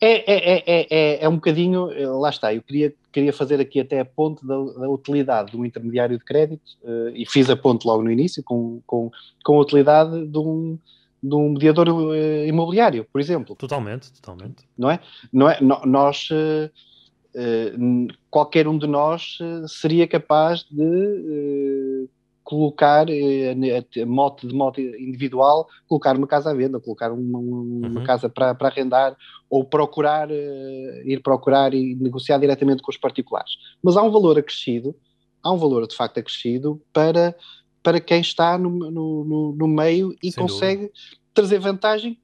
É, é, é, é, é um bocadinho, lá está, eu queria, queria fazer aqui até a ponte da, da utilidade de um intermediário de crédito, uh, e fiz a ponte logo no início, com, com, com a utilidade de um, de um mediador uh, imobiliário, por exemplo. Totalmente, totalmente. Não é? Não é? No, nós, uh, qualquer um de nós seria capaz de colocar eh, moto de moto individual, colocar uma casa à venda, colocar uma, uma uhum. casa para, para arrendar ou procurar, uh, ir procurar e negociar diretamente com os particulares. Mas há um valor acrescido, há um valor de facto acrescido para, para quem está no, no, no, no meio e Sem consegue dúvida. trazer vantagem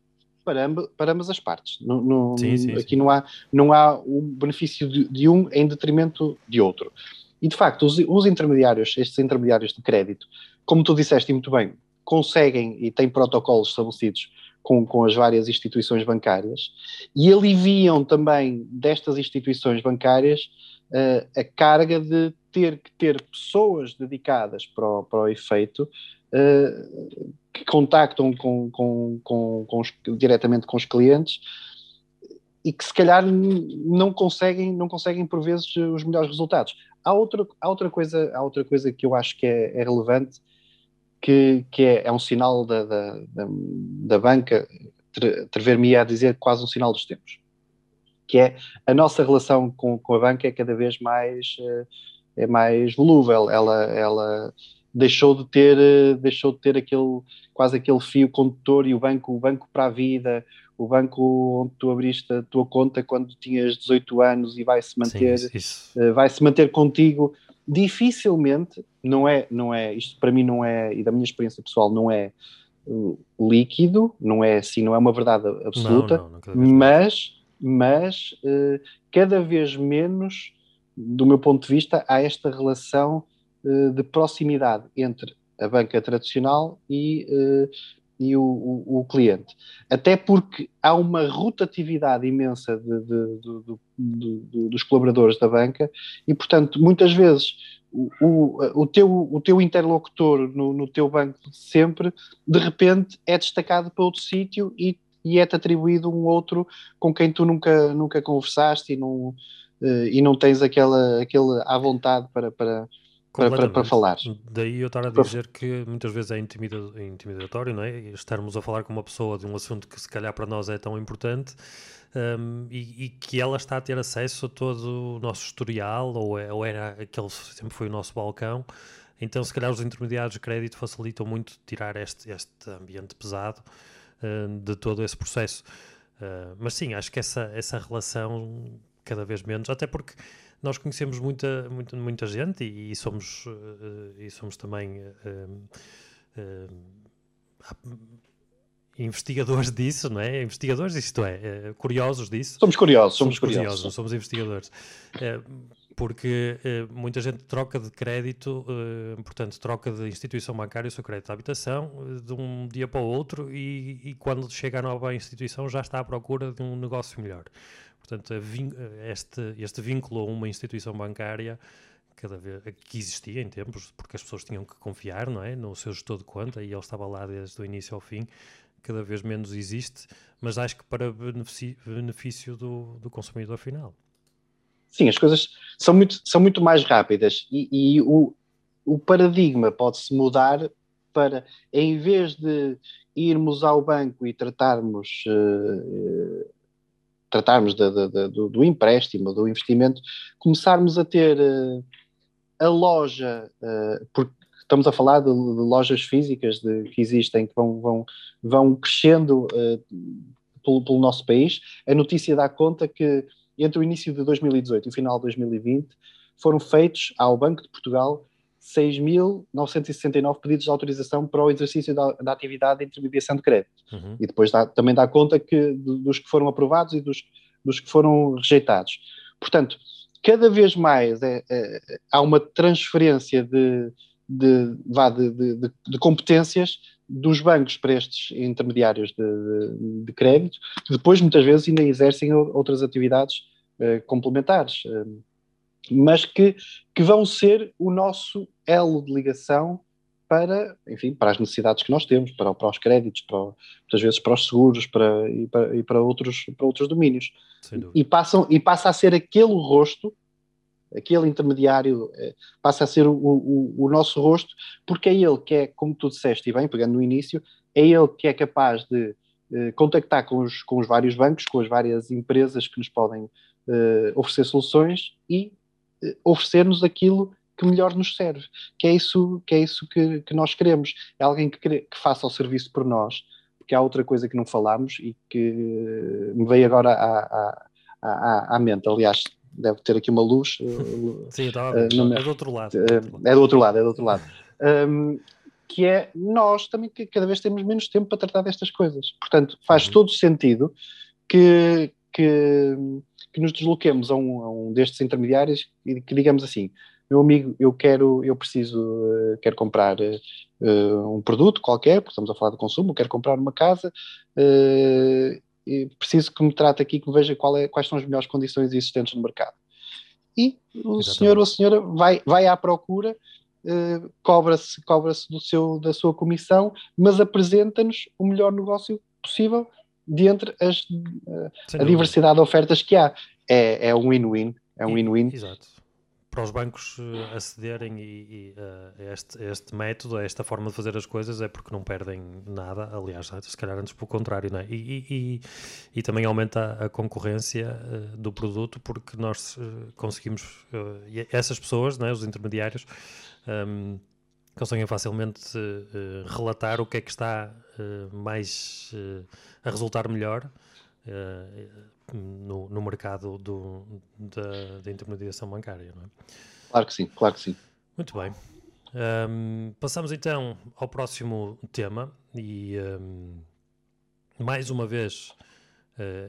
para, amb para ambas as partes. No, no, sim, sim, aqui sim. Não, há, não há um benefício de, de um em detrimento de outro. E de facto, os, os intermediários, estes intermediários de crédito, como tu disseste muito bem, conseguem e têm protocolos estabelecidos com, com, as várias instituições bancárias e aliviam também destas instituições bancárias uh, a carga de ter que ter pessoas dedicadas para o, para o efeito uh, que contactam com, com, com, os, diretamente com os clientes e que se calhar não conseguem, não conseguem por vezes os melhores resultados. Há outra, há outra, coisa, há outra coisa que eu acho que é, é relevante, que, que é, é, um sinal da, da, da, da banca, atrever-me a dizer quase um sinal dos tempos, que é a nossa relação com, com a banca é cada vez mais, eh, é mais volúvel, ela, ela deixou de ter, eh, deixou de ter aquele, quase aquele fio condutor e o banco, o banco para a vida, o banco onde tu abriste a tua conta quando tinhas 18 anos e vai se manter, uh, vai se manter contigo. Dificilmente, não é, não é, isto para mim não é, e da minha experiência pessoal, não é uh, líquido, não é assim, não é uma verdade absoluta, não, não, não, mas, mas uh, cada vez menos, do meu ponto de vista, há esta relação de proximidade entre a banca tradicional e e o, o, o, cliente. Até porque há uma rotatividade imensa de, de, de, dos colaboradores da banca e, portanto, muitas vezes o, o, teu, teu interlocutor no, no teu banco sempre, de repente, é destacado para outro sítio e, e é-te atribuído um outro com quem tu nunca, nunca conversaste e não, uh, e não tens aquela, aquele à vontade para, para, para, falar. Daí eu estar a dizer que muitas vezes é intimidatório, não é? Estarmos a falar com uma pessoa de um assunto que se calhar para nós é tão importante um, e, e, que ela está a ter acesso a todo o nosso historial, ou, é, ou era aquele sempre foi o nosso balcão. Então, se calhar, os intermediários de crédito facilitam muito tirar este, este ambiente pesado uh, de todo esse processo. Uh, mas sim, acho que essa, essa relação cada vez menos, até porque nós conhecemos muita, muita, muita gente e, e somos, uh, e somos também investigadores disso, não é? Investigadores, isto é, curiosos disso. Somos curiosos, somos, somos curiosos. curiosos. Não somos investigadores. Porque muita gente troca de crédito, portanto, troca de instituição bancária o seu crédito de habitação de um dia para o outro e, e, quando chega a nova instituição já está à procura de um negócio melhor. Portanto, este, este vínculo a uma instituição bancária cada vez que existia em tempos, porque as pessoas tinham que confiar, não é, no seu gestor de conta e ele estava lá desde o início ao fim cada vez menos existe, mas acho que para benefício, do, do consumidor final. Sim, as coisas são muito, são muito mais rápidas e, e o, o paradigma pode-se mudar para, em vez de irmos ao banco e tratarmos, uh, tratarmos de, de, de, do, do, empréstimo, do investimento, começarmos a ter uh, a loja, uh, porque estamos a falar de, lojas físicas que existem, que vão, vão, vão crescendo uh, pelo, pelo, nosso país. A notícia dá conta que entre o início de 2018 e o final de 2020 foram feitos ao Banco de Portugal 6.969 pedidos de autorização para o exercício da, da atividade de intermediação de crédito. Uhum. E depois dá, também dá conta que dos que foram aprovados e dos, dos que foram rejeitados. Portanto, cada vez mais é, é, há uma transferência de, de, vá, de, de, de, competências dos bancos para estes intermediários de, de, crédito, que depois muitas vezes ainda exercem outras atividades uh, complementares, uh, mas que, que vão ser o nosso elo de ligação para, enfim, para as necessidades que nós temos, para, para os créditos, para, muitas vezes para os seguros para, e, para, e para, outros, para outros domínios. E, passam, e passa a ser aquele rosto aquele intermediário eh, passa a ser o, o, o, nosso rosto, porque é ele que é, como tu disseste e bem, pegando no início, é ele que é capaz de eh, contactar com os, com os vários bancos, com as várias empresas que nos podem eh, oferecer soluções e oferecer-nos aquilo que melhor nos serve, que é isso que, é isso que, que nós queremos, é alguém que, que faça o serviço por nós, porque há outra coisa que não falámos e que me veio agora à, à, à, à mente, aliás, deve ter aqui uma luz. Eh, Sim, uh, no, é do outro lado. Uh, é do outro lado, é do outro lado. Um, que é nós também que cada vez temos menos tempo para tratar destas coisas. Portanto, faz uhum. todo sentido que, que, que nos desloquemos a um, a um, destes intermediários e que digamos assim, meu amigo, eu quero, eu preciso, uh, quero comprar uh, um produto qualquer, porque estamos a falar de consumo, quero comprar uma casa uh, preciso que me trate aqui, que me veja é, quais são as melhores condições existentes no mercado. E o Exatamente. senhor ou a senhora vai, vai à procura, uh, cobra-se cobra do seu, da sua comissão, mas apresenta-nos o melhor negócio possível dentre as, a diversidade de ofertas que há. É, é um win-win. É um win-win. Exato para os bancos eh, acederem e, e, uh, a este, este, método, a esta forma de fazer as coisas, é porque não perdem nada. Aliás, se calhar antes pelo contrário, é? E, e, e também aumenta a concorrência uh, do produto porque nós conseguimos, essas pessoas, é? os intermediários, um, ehm, conseguem facilmente relatar o que é que está mais a resultar melhor no, no mercado do, da, da, intermediação bancária, não é? Claro que sim, claro que sim. Muito bem. Um, passamos então ao próximo tema e um, mais uma vez uh,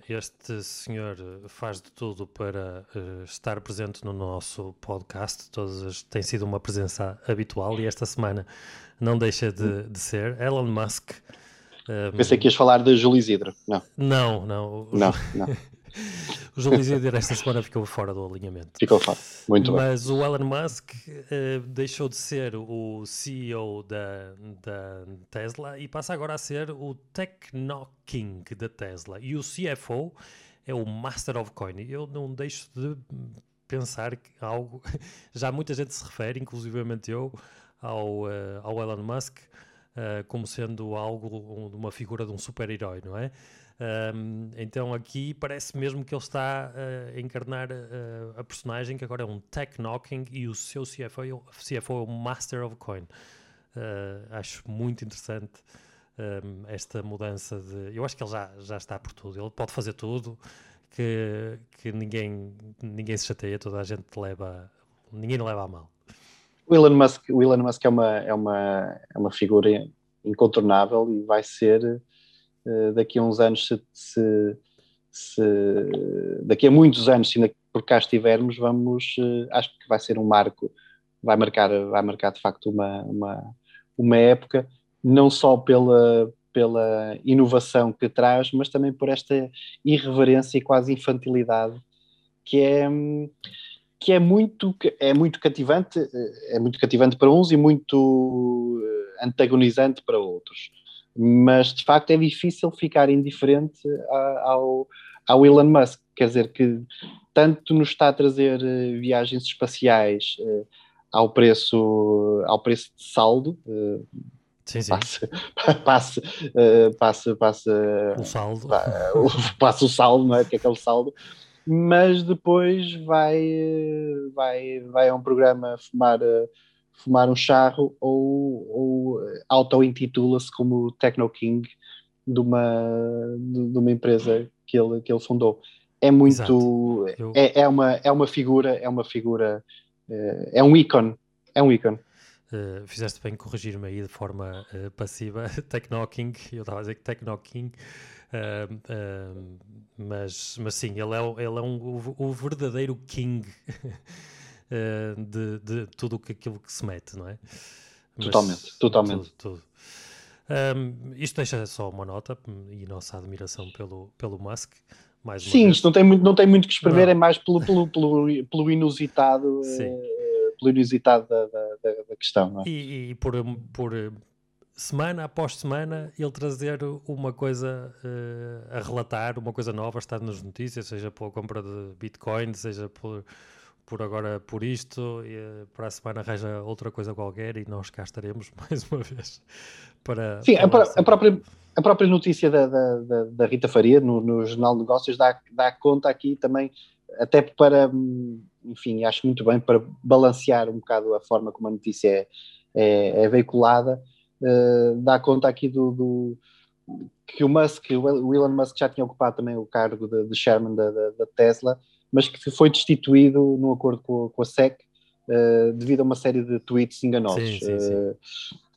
este senhor faz de tudo para uh, estar presente no nosso podcast. Todas as, tem sido uma presença habitual e esta semana não deixa de, de ser Elon Musk. Um, Pensei que ias falar de Júlio Isidro. Não, não. Não, não. não. O Júlio Isidro esta semana ficou fora do alinhamento. Ficou fora, muito Mas bem. o Elon Musk uh, deixou de ser o CEO da, da Tesla e passa agora a ser o Techno King da Tesla. E o CFO é o Master of Coin. Eu não deixo de pensar que algo. Já muita gente se refere, inclusivamente eu, ao, uh, ao Elon Musk, uh, como sendo algo, uma figura de um super-herói, não é? Um, então aqui parece mesmo que ele está uh, a encarnar uh, a personagem que agora é um tech knocking e o seu CFO, CFO é o Master of Coin. Uh, acho muito interessante um, esta mudança de. Eu acho que ele já, já está por tudo, ele pode fazer tudo, que, que ninguém, ninguém se chateia, toda a gente leva. Ninguém leva a mal. O Elon Musk, o Elon Musk é, uma, é, uma, é uma figura incontornável e vai ser daqui a uns anos, se, se, se, daqui a muitos anos, se ainda por cá estivermos, vamos, uh, acho que vai ser um marco, vai marcar, vai marcar de facto uma, uma, uma época, não só pela, pela inovação que traz, mas também por esta irreverência e quase infantilidade que é que é muito é muito cativante é muito cativante para uns e muito eh, antagonizante para outros mas de facto é difícil ficar indiferente ao, ao Elon Musk quer dizer que tanto nos está a trazer eh, viagens espaciais eh, ao preço ao preço de saldo Sim, sim. Passa, passa, passa, passa, o saldo. passa o saldo, não é? Que é aquele saldo, mas depois vai, vai, vai a um programa fumar, fumar um charro ou, ou auto-intitula-se como Techno King de uma, de uma empresa que ele, que ele fundou. É muito, Eu... é, é, uma, é uma figura, é uma figura, eh, é um ícone, é um ícone. Uh, fizeste bem corrigir-me aí de forma uh, passiva, Technoking, eu estava a dizer que Technoking, uh, mas, mas sim, ele é, ele é um, o, o verdadeiro king de, de, tudo aquilo que se mete, não é? Mas, totalmente, totalmente. Tudo, tudo. Um, isto deixa só uma nota e nossa admiração pelo, pelo Musk. Mais Sim, vez. isto não tem muito, não tem muito que escrever, não. é mais pelo, pelo, pelo, pelo inusitado. Sim pelo inusitado da, da, da questão. É? E, e, por, por semana após semana ele trazer uma coisa uh, a relatar, uma coisa nova, estar nas notícias, seja pela compra de Bitcoin, seja por, por agora por isto, e, uh, para a semana arranja outra coisa qualquer e nós cá estaremos mais uma vez para. Sim, a, a, própria. A própria notícia da, da, da Rita Faria no, no Jornal de Negócios dá, dá conta aqui também, até para, enfim, acho muito bem para balancear um bocado a forma como a notícia é, é, é veiculada, uh, dá conta aqui do, do, que o Musk, o Elon Musk já tinha ocupado também o cargo de, de chairman da, da, da, Tesla, mas que foi destituído no acordo com, com a SEC uh, devido a uma série de tweets enganosos. Sim, sim, sim. Uh,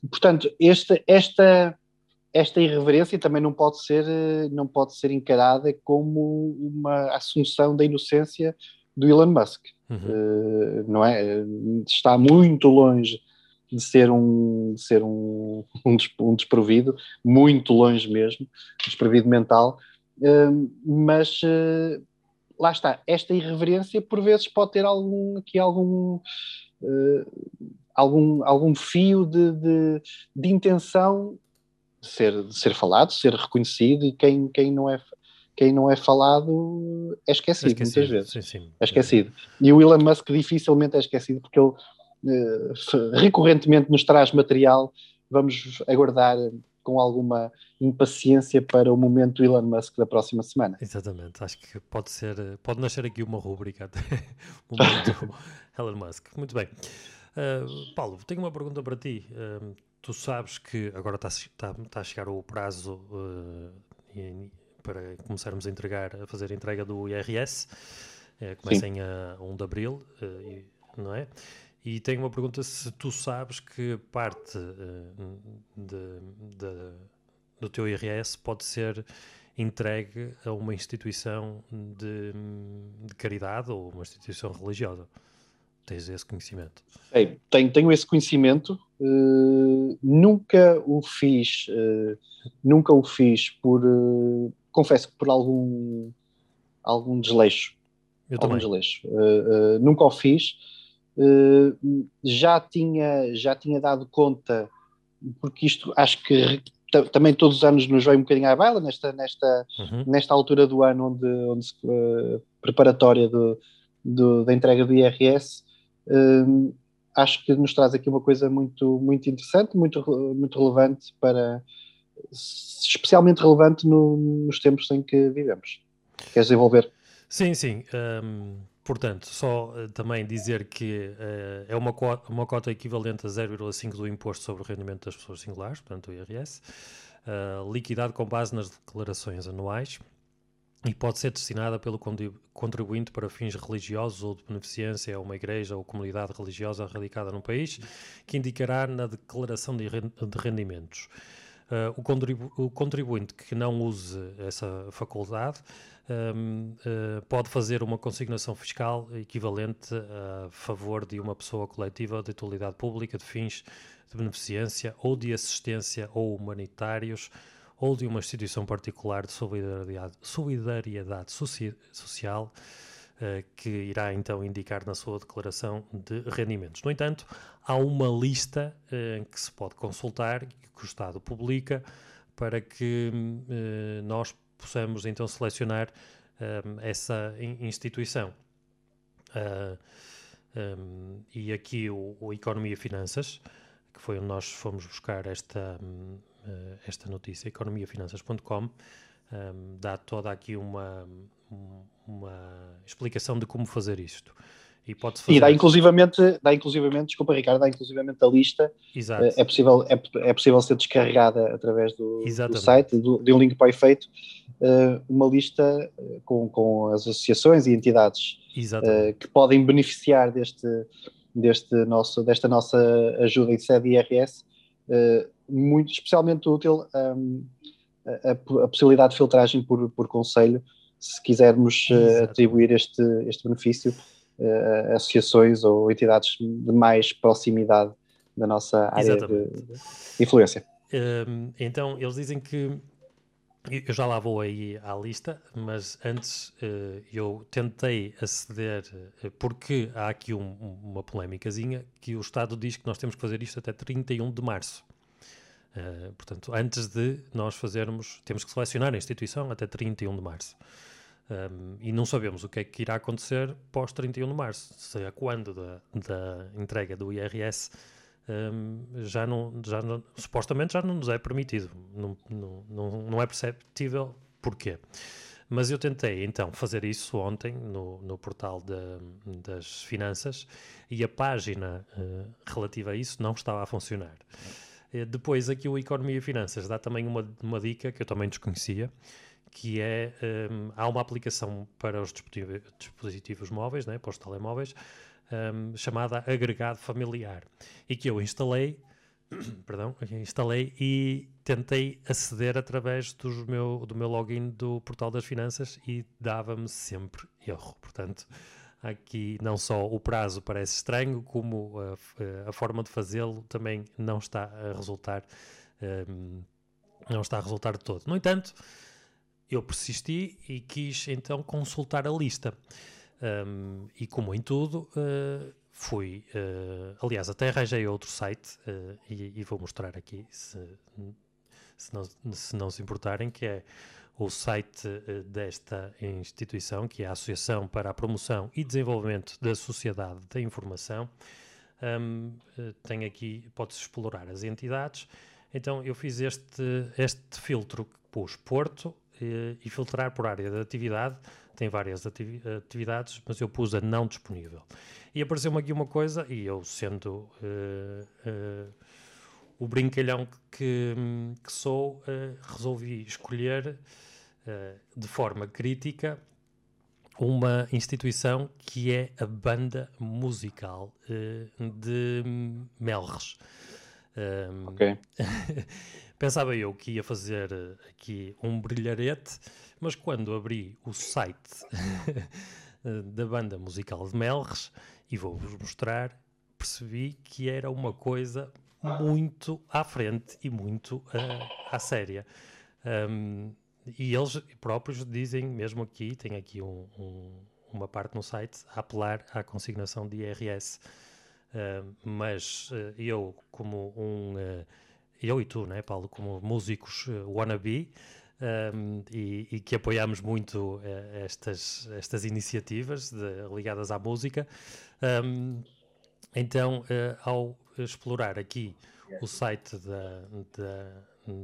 portanto, este, esta esta irreverência também não pode ser não pode ser encarada como uma assunção da inocência do Elon Musk. Uhum. Uh, não é? Está muito longe de ser um, de ser um, um, desprovido, muito longe mesmo, desprovido mental, uh, mas uh, lá está, esta irreverência por vezes pode ter algum, aqui algum, algum, algum fio de, de, de intenção de ser, de ser falado, de ser reconhecido, e quem, quem não é quem não é falado é esquecido, é esquecido muitas vezes. Sim, sim. É esquecido. E o Elon Musk dificilmente é esquecido porque ele uh, recorrentemente nos traz material. Vamos aguardar com alguma impaciência para o momento Elon Musk da próxima semana. Exatamente, acho que pode ser, pode nascer aqui uma rúbrica até momento Elon Musk. Muito bem. Uh, Paulo, tenho uma pergunta para ti. Uh, tu sabes que agora está, está, está a chegar o prazo uh, para começarmos a entregar, a fazer a entrega do IRS. É, começa em a 1 de Abril, não é? E tenho uma pergunta se tu sabes que parte uh, de, de, do teu IRS pode ser entregue a uma instituição de, de caridade ou uma instituição religiosa. Tens esse conhecimento? Ei, tenho, tenho esse conhecimento. Uh, nunca o fiz, uh, nunca o fiz por, confesso que por algum, algum desleixo. Eu algum também. desleixo. Nunca o fiz. Uh, já, tinha, já tinha dado conta, porque isto acho que também todos os anos nos vem um bocadinho à baila, nesta, nesta, uhum. nesta altura do ano onde, onde se, uh, preparatória do, do, da entrega do IRS, uh, acho que nos traz aqui uma coisa muito, muito interessante, muito, muito relevante para especialmente relevante no, nos tempos em que vivemos. Queres desenvolver? Sim, sim. Um, portanto, só uh, também dizer que uh, é uma cota, uma cota equivalente a 0,5 do imposto sobre o rendimento das pessoas singulares, portanto, o IRS, uh, liquidado com base nas declarações anuais e pode ser destinada pelo contribuinte para fins religiosos ou de beneficência a uma igreja ou comunidade religiosa radicada no país, que indicará na declaração de rendimentos. Uh, o, contribu o, contribuinte que não use essa faculdade um, uh, pode fazer uma consignação fiscal equivalente a favor de uma pessoa coletiva de utilidade pública de fins de beneficência ou de assistência ou humanitários ou de uma instituição particular de solidariedade, solidariedade social que irá então indicar na sua declaração de rendimentos. No entanto, há uma lista uh, que se pode consultar, que o Estado publica, para que uh, nós possamos então selecionar essa instituição. E aqui o, o Economia e Finanças, que foi onde nós fomos buscar esta, esta notícia, economiafinanças.com, dá toda aqui uma, uma explicação de como fazer isto. E, pode fazer... e dá inclusivamente, dá inclusivamente, desculpa Ricardo, dá inclusivamente a lista. Exato. É, é possível, é, é possível ser descarregada através do, do site, do, de um link para o efeito, uh, uma lista eh, com, com as associações e entidades uh, que podem beneficiar deste, deste nosso, desta nossa ajuda em sede IRS, muito especialmente útil um, a, a, possibilidade de filtragem por, por conselho, se quisermos uh, atribuir este, este benefício uh, a associações ou entidades de mais proximidade da nossa área de, de, influência. Um, então, eles dizem que eu já lá vou aí à lista, mas antes uh, eu tentei aceder, porque há aqui um, uma polémicazinha, que o Estado diz que nós temos que fazer isto até 31 de março. Uh, portanto, antes de nós fazermos, temos que selecionar a instituição até 31 de março. Um, e não sabemos o que é que irá acontecer pós 31 de março, se é quando da, da entrega do IRS um, já, não, já não, supostamente já não nos é permitido, não, não, não, não é perceptível porquê. Mas eu tentei então fazer isso ontem no, no portal de, das finanças e a página uh, relativa a isso não estava a funcionar. Eh, depois, aqui o Economia e Finanças dá também uma, uma dica que eu também desconhecia, que é, um, há uma aplicação para os dispositivos, móveis, né, para os telemóveis, um, chamada Agregado Familiar, e que eu instalei, perdão, instalei e tentei aceder através do meu, do meu login do Portal das Finanças e dava-me sempre erro. Portanto, Aqui não só o prazo parece estranho, como a, a forma de fazê-lo também não está a resultar, um, não está a resultar de todo. No entanto, eu persisti e quis então consultar a lista. Um, e como em tudo, uh, fui. Uh, aliás, até arranjei outro site uh, e, e, vou mostrar aqui, se, se, não, se não se importarem, que é o site desta instituição, que é a Associação para a Promoção e Desenvolvimento da Sociedade da Informação. Um, tem aqui, pode-se explorar as entidades. Então eu fiz este, este filtro que pus Porto e filtrar por área de atividade. Tem várias ativi atividades, mas eu pus a não disponível. E apareceu-me aqui uma coisa, e eu sendo o brincalhão que, que sou, resolvi escolher uh, de forma crítica uma instituição que é a Banda Musical uh, de Melres. Um, ok. pensava eu que ia fazer aqui um brilharete, mas quando abri o site da Banda Musical de Melres, e vou-vos mostrar, percebi que era uma coisa muito à frente e muito uh, à séria. Um, e eles próprios dizem, mesmo aqui, tem aqui um, um, uma parte no site, a apelar à consignação de IRS. Uh, mas uh, eu, como um uh, eu e tu, né, Paulo, como músicos uh, wannabe, um, e, e, que apoiamos muito uh, estas, estas iniciativas de, ligadas à música. Um, então, uh, ao explorar aqui o site da, da,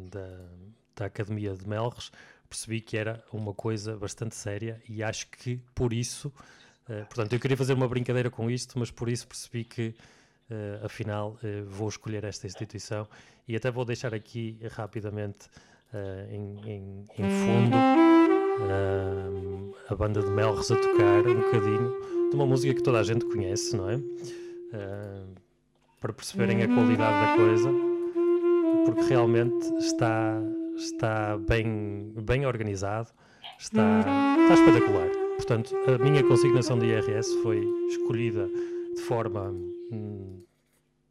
da, da Academia de Melres, percebi que era uma coisa bastante séria e acho que por isso, uh, portanto, eu queria fazer uma brincadeira com isto, mas por isso percebi que uh, afinal uh, vou escolher esta instituição e até vou deixar aqui rapidamente em, em, em, fundo a banda de Melres a tocar um bocadinho de uma música que toda a gente conhece, não é? para perceberem a qualidade da coisa, porque realmente está está bem, bem organizado, está, está espetacular. Portanto, a minha consignação de IRS foi escolhida de forma hum,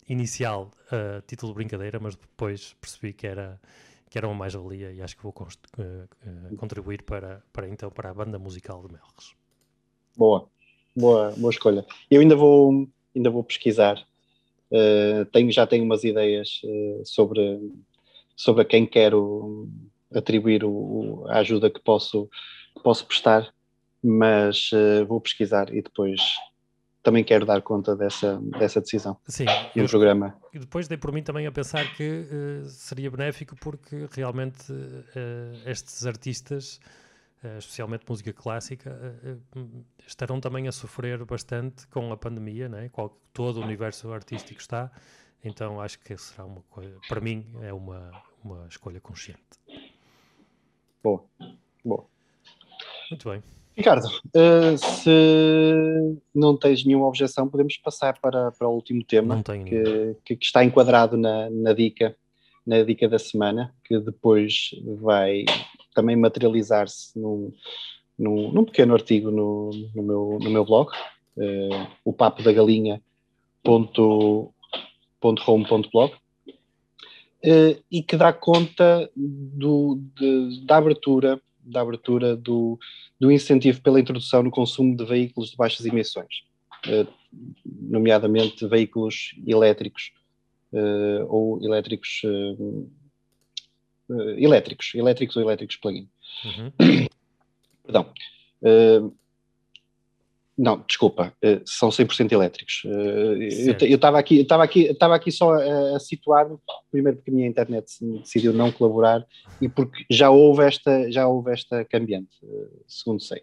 inicial a título de brincadeira, mas depois percebi que era, que era uma mais-valia e acho que vou uh, uh, contribuir para, para, então, para a banda musical de Melres. Boa, boa, boa escolha. Eu ainda vou, ainda vou pesquisar. Uh, tenho, já tenho umas ideias sobre sobre a quem quero atribuir o, a ajuda que posso, que posso prestar, mas vou pesquisar e depois também quero dar conta dessa, dessa decisão Sim, e o programa. E depois dei por mim também a pensar que uh, seria benéfico porque realmente uh, estes artistas, especialmente música clássica, estarão também a sofrer bastante com a pandemia, né? Qual, todo o universo artístico está. Então acho que será uma coisa, para mim é uma, uma escolha consciente. Boa, boa. Muito bem. Ricardo, uh, se não tens nenhuma objeção, podemos passar para, para o último tema que, que, que, está enquadrado na, na dica na dica da semana, que depois vai também materializar-se num, num, num, pequeno artigo no, no, meu, no meu blog, uh, o papo da galinha.home.blog, uh, e que dá conta do, de, da abertura, da abertura do, do incentivo pela introdução no consumo de veículos de baixas emissões, uh, nomeadamente veículos elétricos uh, ou elétricos elétricos, elétricos ou elétricos plug-in. Uhum. Perdão. Não, desculpa, uh, são 100% elétricos. Uh, eu estava aqui, estava aqui, estava aqui só a, a situar, primeiro porque a minha internet decidiu não colaborar e porque já houve esta, já houve esta cambiante, segundo sei.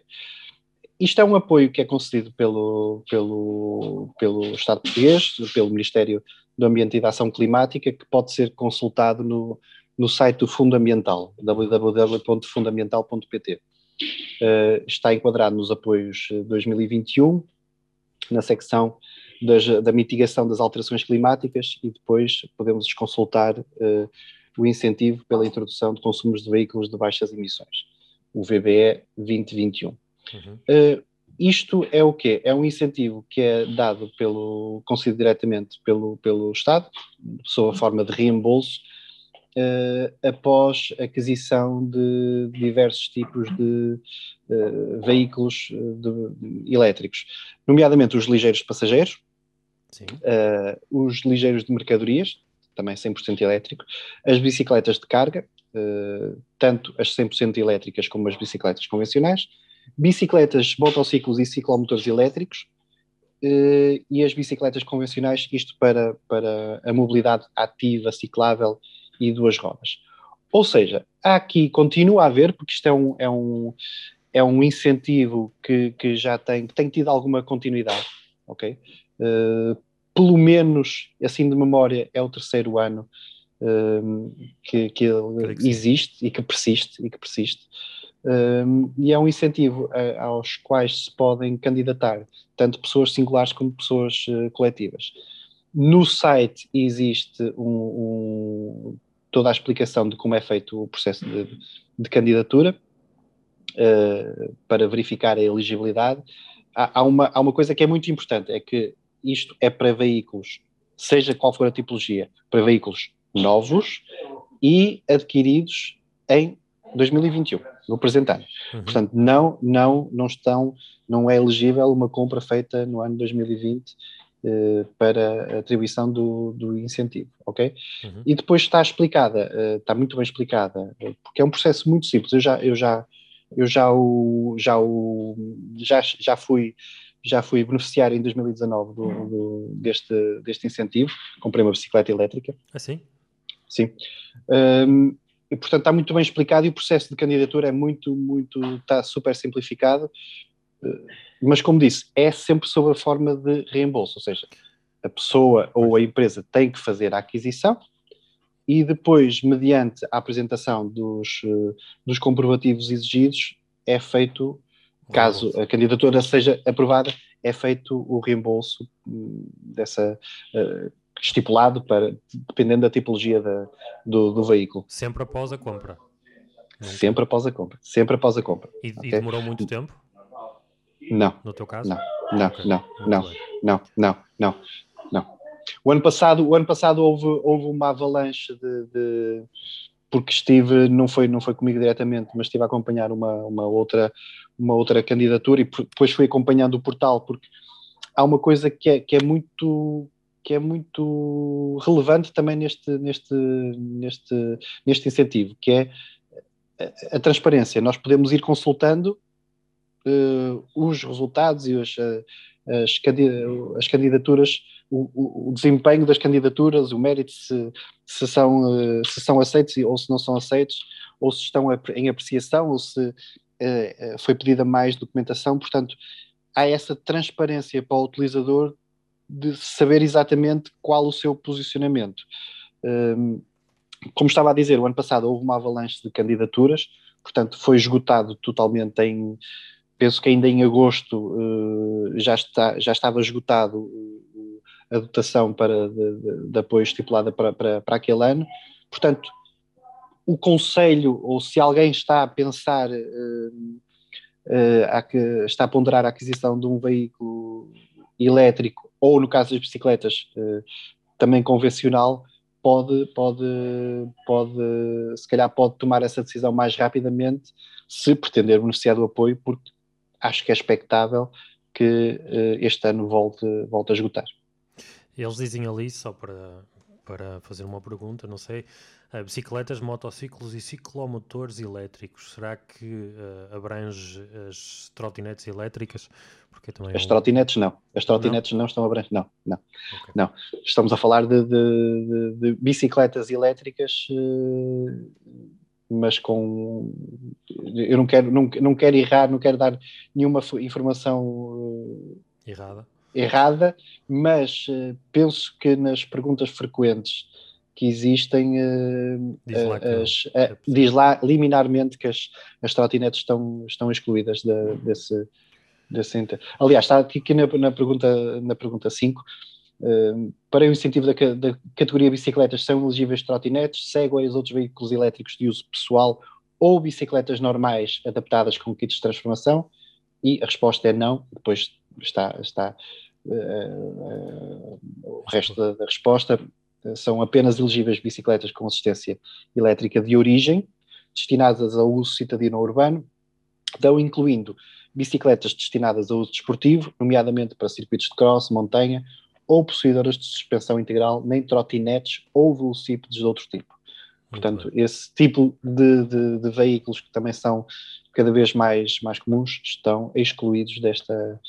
Isto é um apoio que é concedido pelo, pelo, pelo Estado português, pelo Ministério do Ambiente e da Ação Climática, que pode ser consultado no, no site do Fundamental, www.fundamental.pt uh, está enquadrado nos apoios 2021, na secção das, da mitigação das alterações climáticas e depois podemos consultar uh, o incentivo pela introdução de consumos de veículos de baixas emissões, o VBE 2021. Uhum. Uh, isto é o quê? É um incentivo que é dado pelo, concedido diretamente pelo, pelo Estado, sob a forma de reembolso, uh, após aquisição de diversos tipos de uh, veículos de, de, elétricos, nomeadamente os ligeiros de passageiros, uh, os ligeiros de mercadorias, também 100% elétrico, as bicicletas de carga, tanto as 100% elétricas como as bicicletas convencionais, bicicletas, motociclos e ciclomotores elétricos, e as bicicletas convencionais, isto para, para a mobilidade ativa, ciclável e duas rodas. Ou seja, há aqui, continua a haver, porque isto é um, é um, é um incentivo que, que já tem, que tem tido alguma continuidade, ok? Uh, pelo menos, assim de memória, é o terceiro ano uh, que, que ele existe e que persiste, e que persiste. Uh, e é um incentivo a, aos quais se podem candidatar tanto pessoas singulares como pessoas coletivas. No site existe um, um toda a explicação de como é feito o processo de, de candidatura uh, para verificar a elegibilidade. Há, há, uma, há uma coisa que é muito importante, é que isto é para veículos, seja qual for a tipologia, para veículos novos e adquiridos em 2021, no presente ano. Uhum. Portanto, não, não, não estão, não é elegível uma compra feita no ano 2020 uh, para a atribuição do, do incentivo, ok? Uhum. E depois está explicada, uh, está muito bem explicada, porque é um processo muito simples. Eu já, eu já, eu já o, já o, já, já fui já fui beneficiário em 2019 do, do, deste, deste incentivo, comprei uma bicicleta elétrica. Ah, sim? Sim. Um, e, portanto, está muito bem explicado e o processo de candidatura é muito, muito, está super simplificado. Mas, como disse, é sempre sob a forma de reembolso, ou seja, a pessoa ou a empresa tem que fazer a aquisição e depois, mediante a apresentação dos, uh, dos comprovativos exigidos, é feito caso a candidatura seja aprovada, é feito o reembolso hum, dessa uh, estipulado para dependendo da tipologia da, do, do, veículo. Sempre após a compra. Sempre após a compra. Sempre após a compra. E, okay? e demorou muito tempo? Não. No teu caso? Não, não, okay. não, não, não, não, não, não. O ano passado, o ano passado houve, houve uma avalanche de, de porque estive, não foi, não foi comigo diretamente, mas estive a acompanhar uma, uma, outra, uma outra candidatura e depois fui acompanhando o portal, porque há uma coisa que é, que é muito que é muito relevante também neste, neste, neste, neste incentivo, que é a, a transparência. Nós podemos ir consultando uh, os resultados e as, as, as candidaturas o, o, desempenho das candidaturas, o mérito, se, se, são, eh, se são aceitos ou se não são aceitos, ou se estão em apreciação, ou se uh, foi pedida mais documentação. Portanto, há essa transparência para o utilizador de saber exatamente qual o seu posicionamento. Um, como estava a dizer, o ano passado houve uma avalanche de candidaturas, portanto, foi esgotado totalmente em. Penso que ainda em agosto uh, já, está, já estava esgotado a dotação para, de, de, de apoio estipulada para, para, para aquele ano. Portanto, o conselho, ou se alguém está a pensar, uh, uh, está a ponderar a aquisição de um veículo elétrico, ou no caso das bicicletas, uh, também convencional, pode, pode, pode, se calhar pode tomar essa decisão mais rapidamente se pretender beneficiar do apoio, porque acho que é expectável que este ano volte, volte a esgotar. Eles dizem ali, só para, para fazer uma pergunta, não sei, uh, bicicletas, motociclos e ciclomotores elétricos, será que uh, abrange as trotinetes elétricas? Porque também as é um... trotinetes não, as trotinetes não, não estão abrangendo, não, não, okay. não. Estamos a falar de, de, de, de bicicletas elétricas, uh, mas com, eu não quero, não, não quero errar, não quero dar nenhuma informação errada errada, mas uh, penso que nas perguntas frequentes que existem, uh, diz, lá que as, é diz, lá liminarmente que as, as trotinetes estão, estão excluídas de, desse, desse. Aliás, está aqui, aqui na, na, pergunta, na pergunta 5. Uh, para o incentivo da, da, categoria bicicletas são elegíveis trotinetes, segways, outros veículos elétricos de uso pessoal ou bicicletas normais adaptadas com kits de transformação? E a resposta é não. Depois está, está uh, o resto da, da, resposta são apenas elegíveis bicicletas com assistência elétrica de origem, destinadas ao uso citadino urbano, dão incluindo bicicletas destinadas a uso desportivo, nomeadamente para circuitos de cross, montanha, ou possuidoras de suspensão integral, nem trotinetes ou velocípedes de outro tipo. Portanto, esse tipo de, de, de, veículos que também são cada vez mais, mais comuns estão excluídos desta,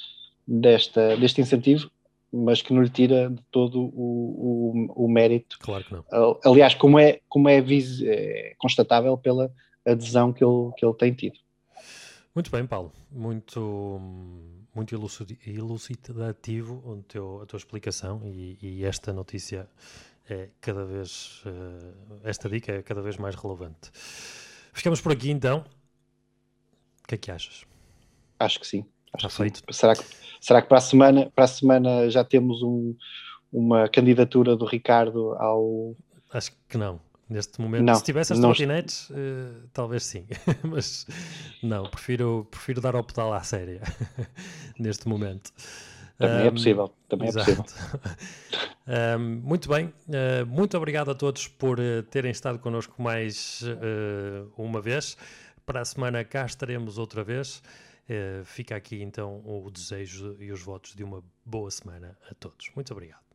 desta, deste incentivo, mas que não lhe tira de todo o, o, o mérito. Claro que não. Aliás, como é, como é, é constatável pela adesão que ele, que ele tem tido. Muito bem, Paulo. Muito, muito elucidativo teu, a tua explicação e, e, esta notícia é cada vez, uh, esta dica é cada vez mais relevante. Ficamos por aqui então. O que é que achas? Acho que sim. Acho Está feito. Sim. Será que Será que para a semana, para a semana já temos um, uma candidatura do Ricardo ao. Acho que não. Neste momento, não, se tivesse as trotinetes, uh, talvez sim, mas não, prefiro, prefiro dar ao pedal à séria neste momento. Também um, é possível, também exato. é possível. um, muito bem, uh, muito obrigado a todos por uh, terem estado connosco mais uma vez. Para a semana cá estaremos outra vez. Fica aqui então o desejo e os votos de uma boa semana a todos. Muito obrigado.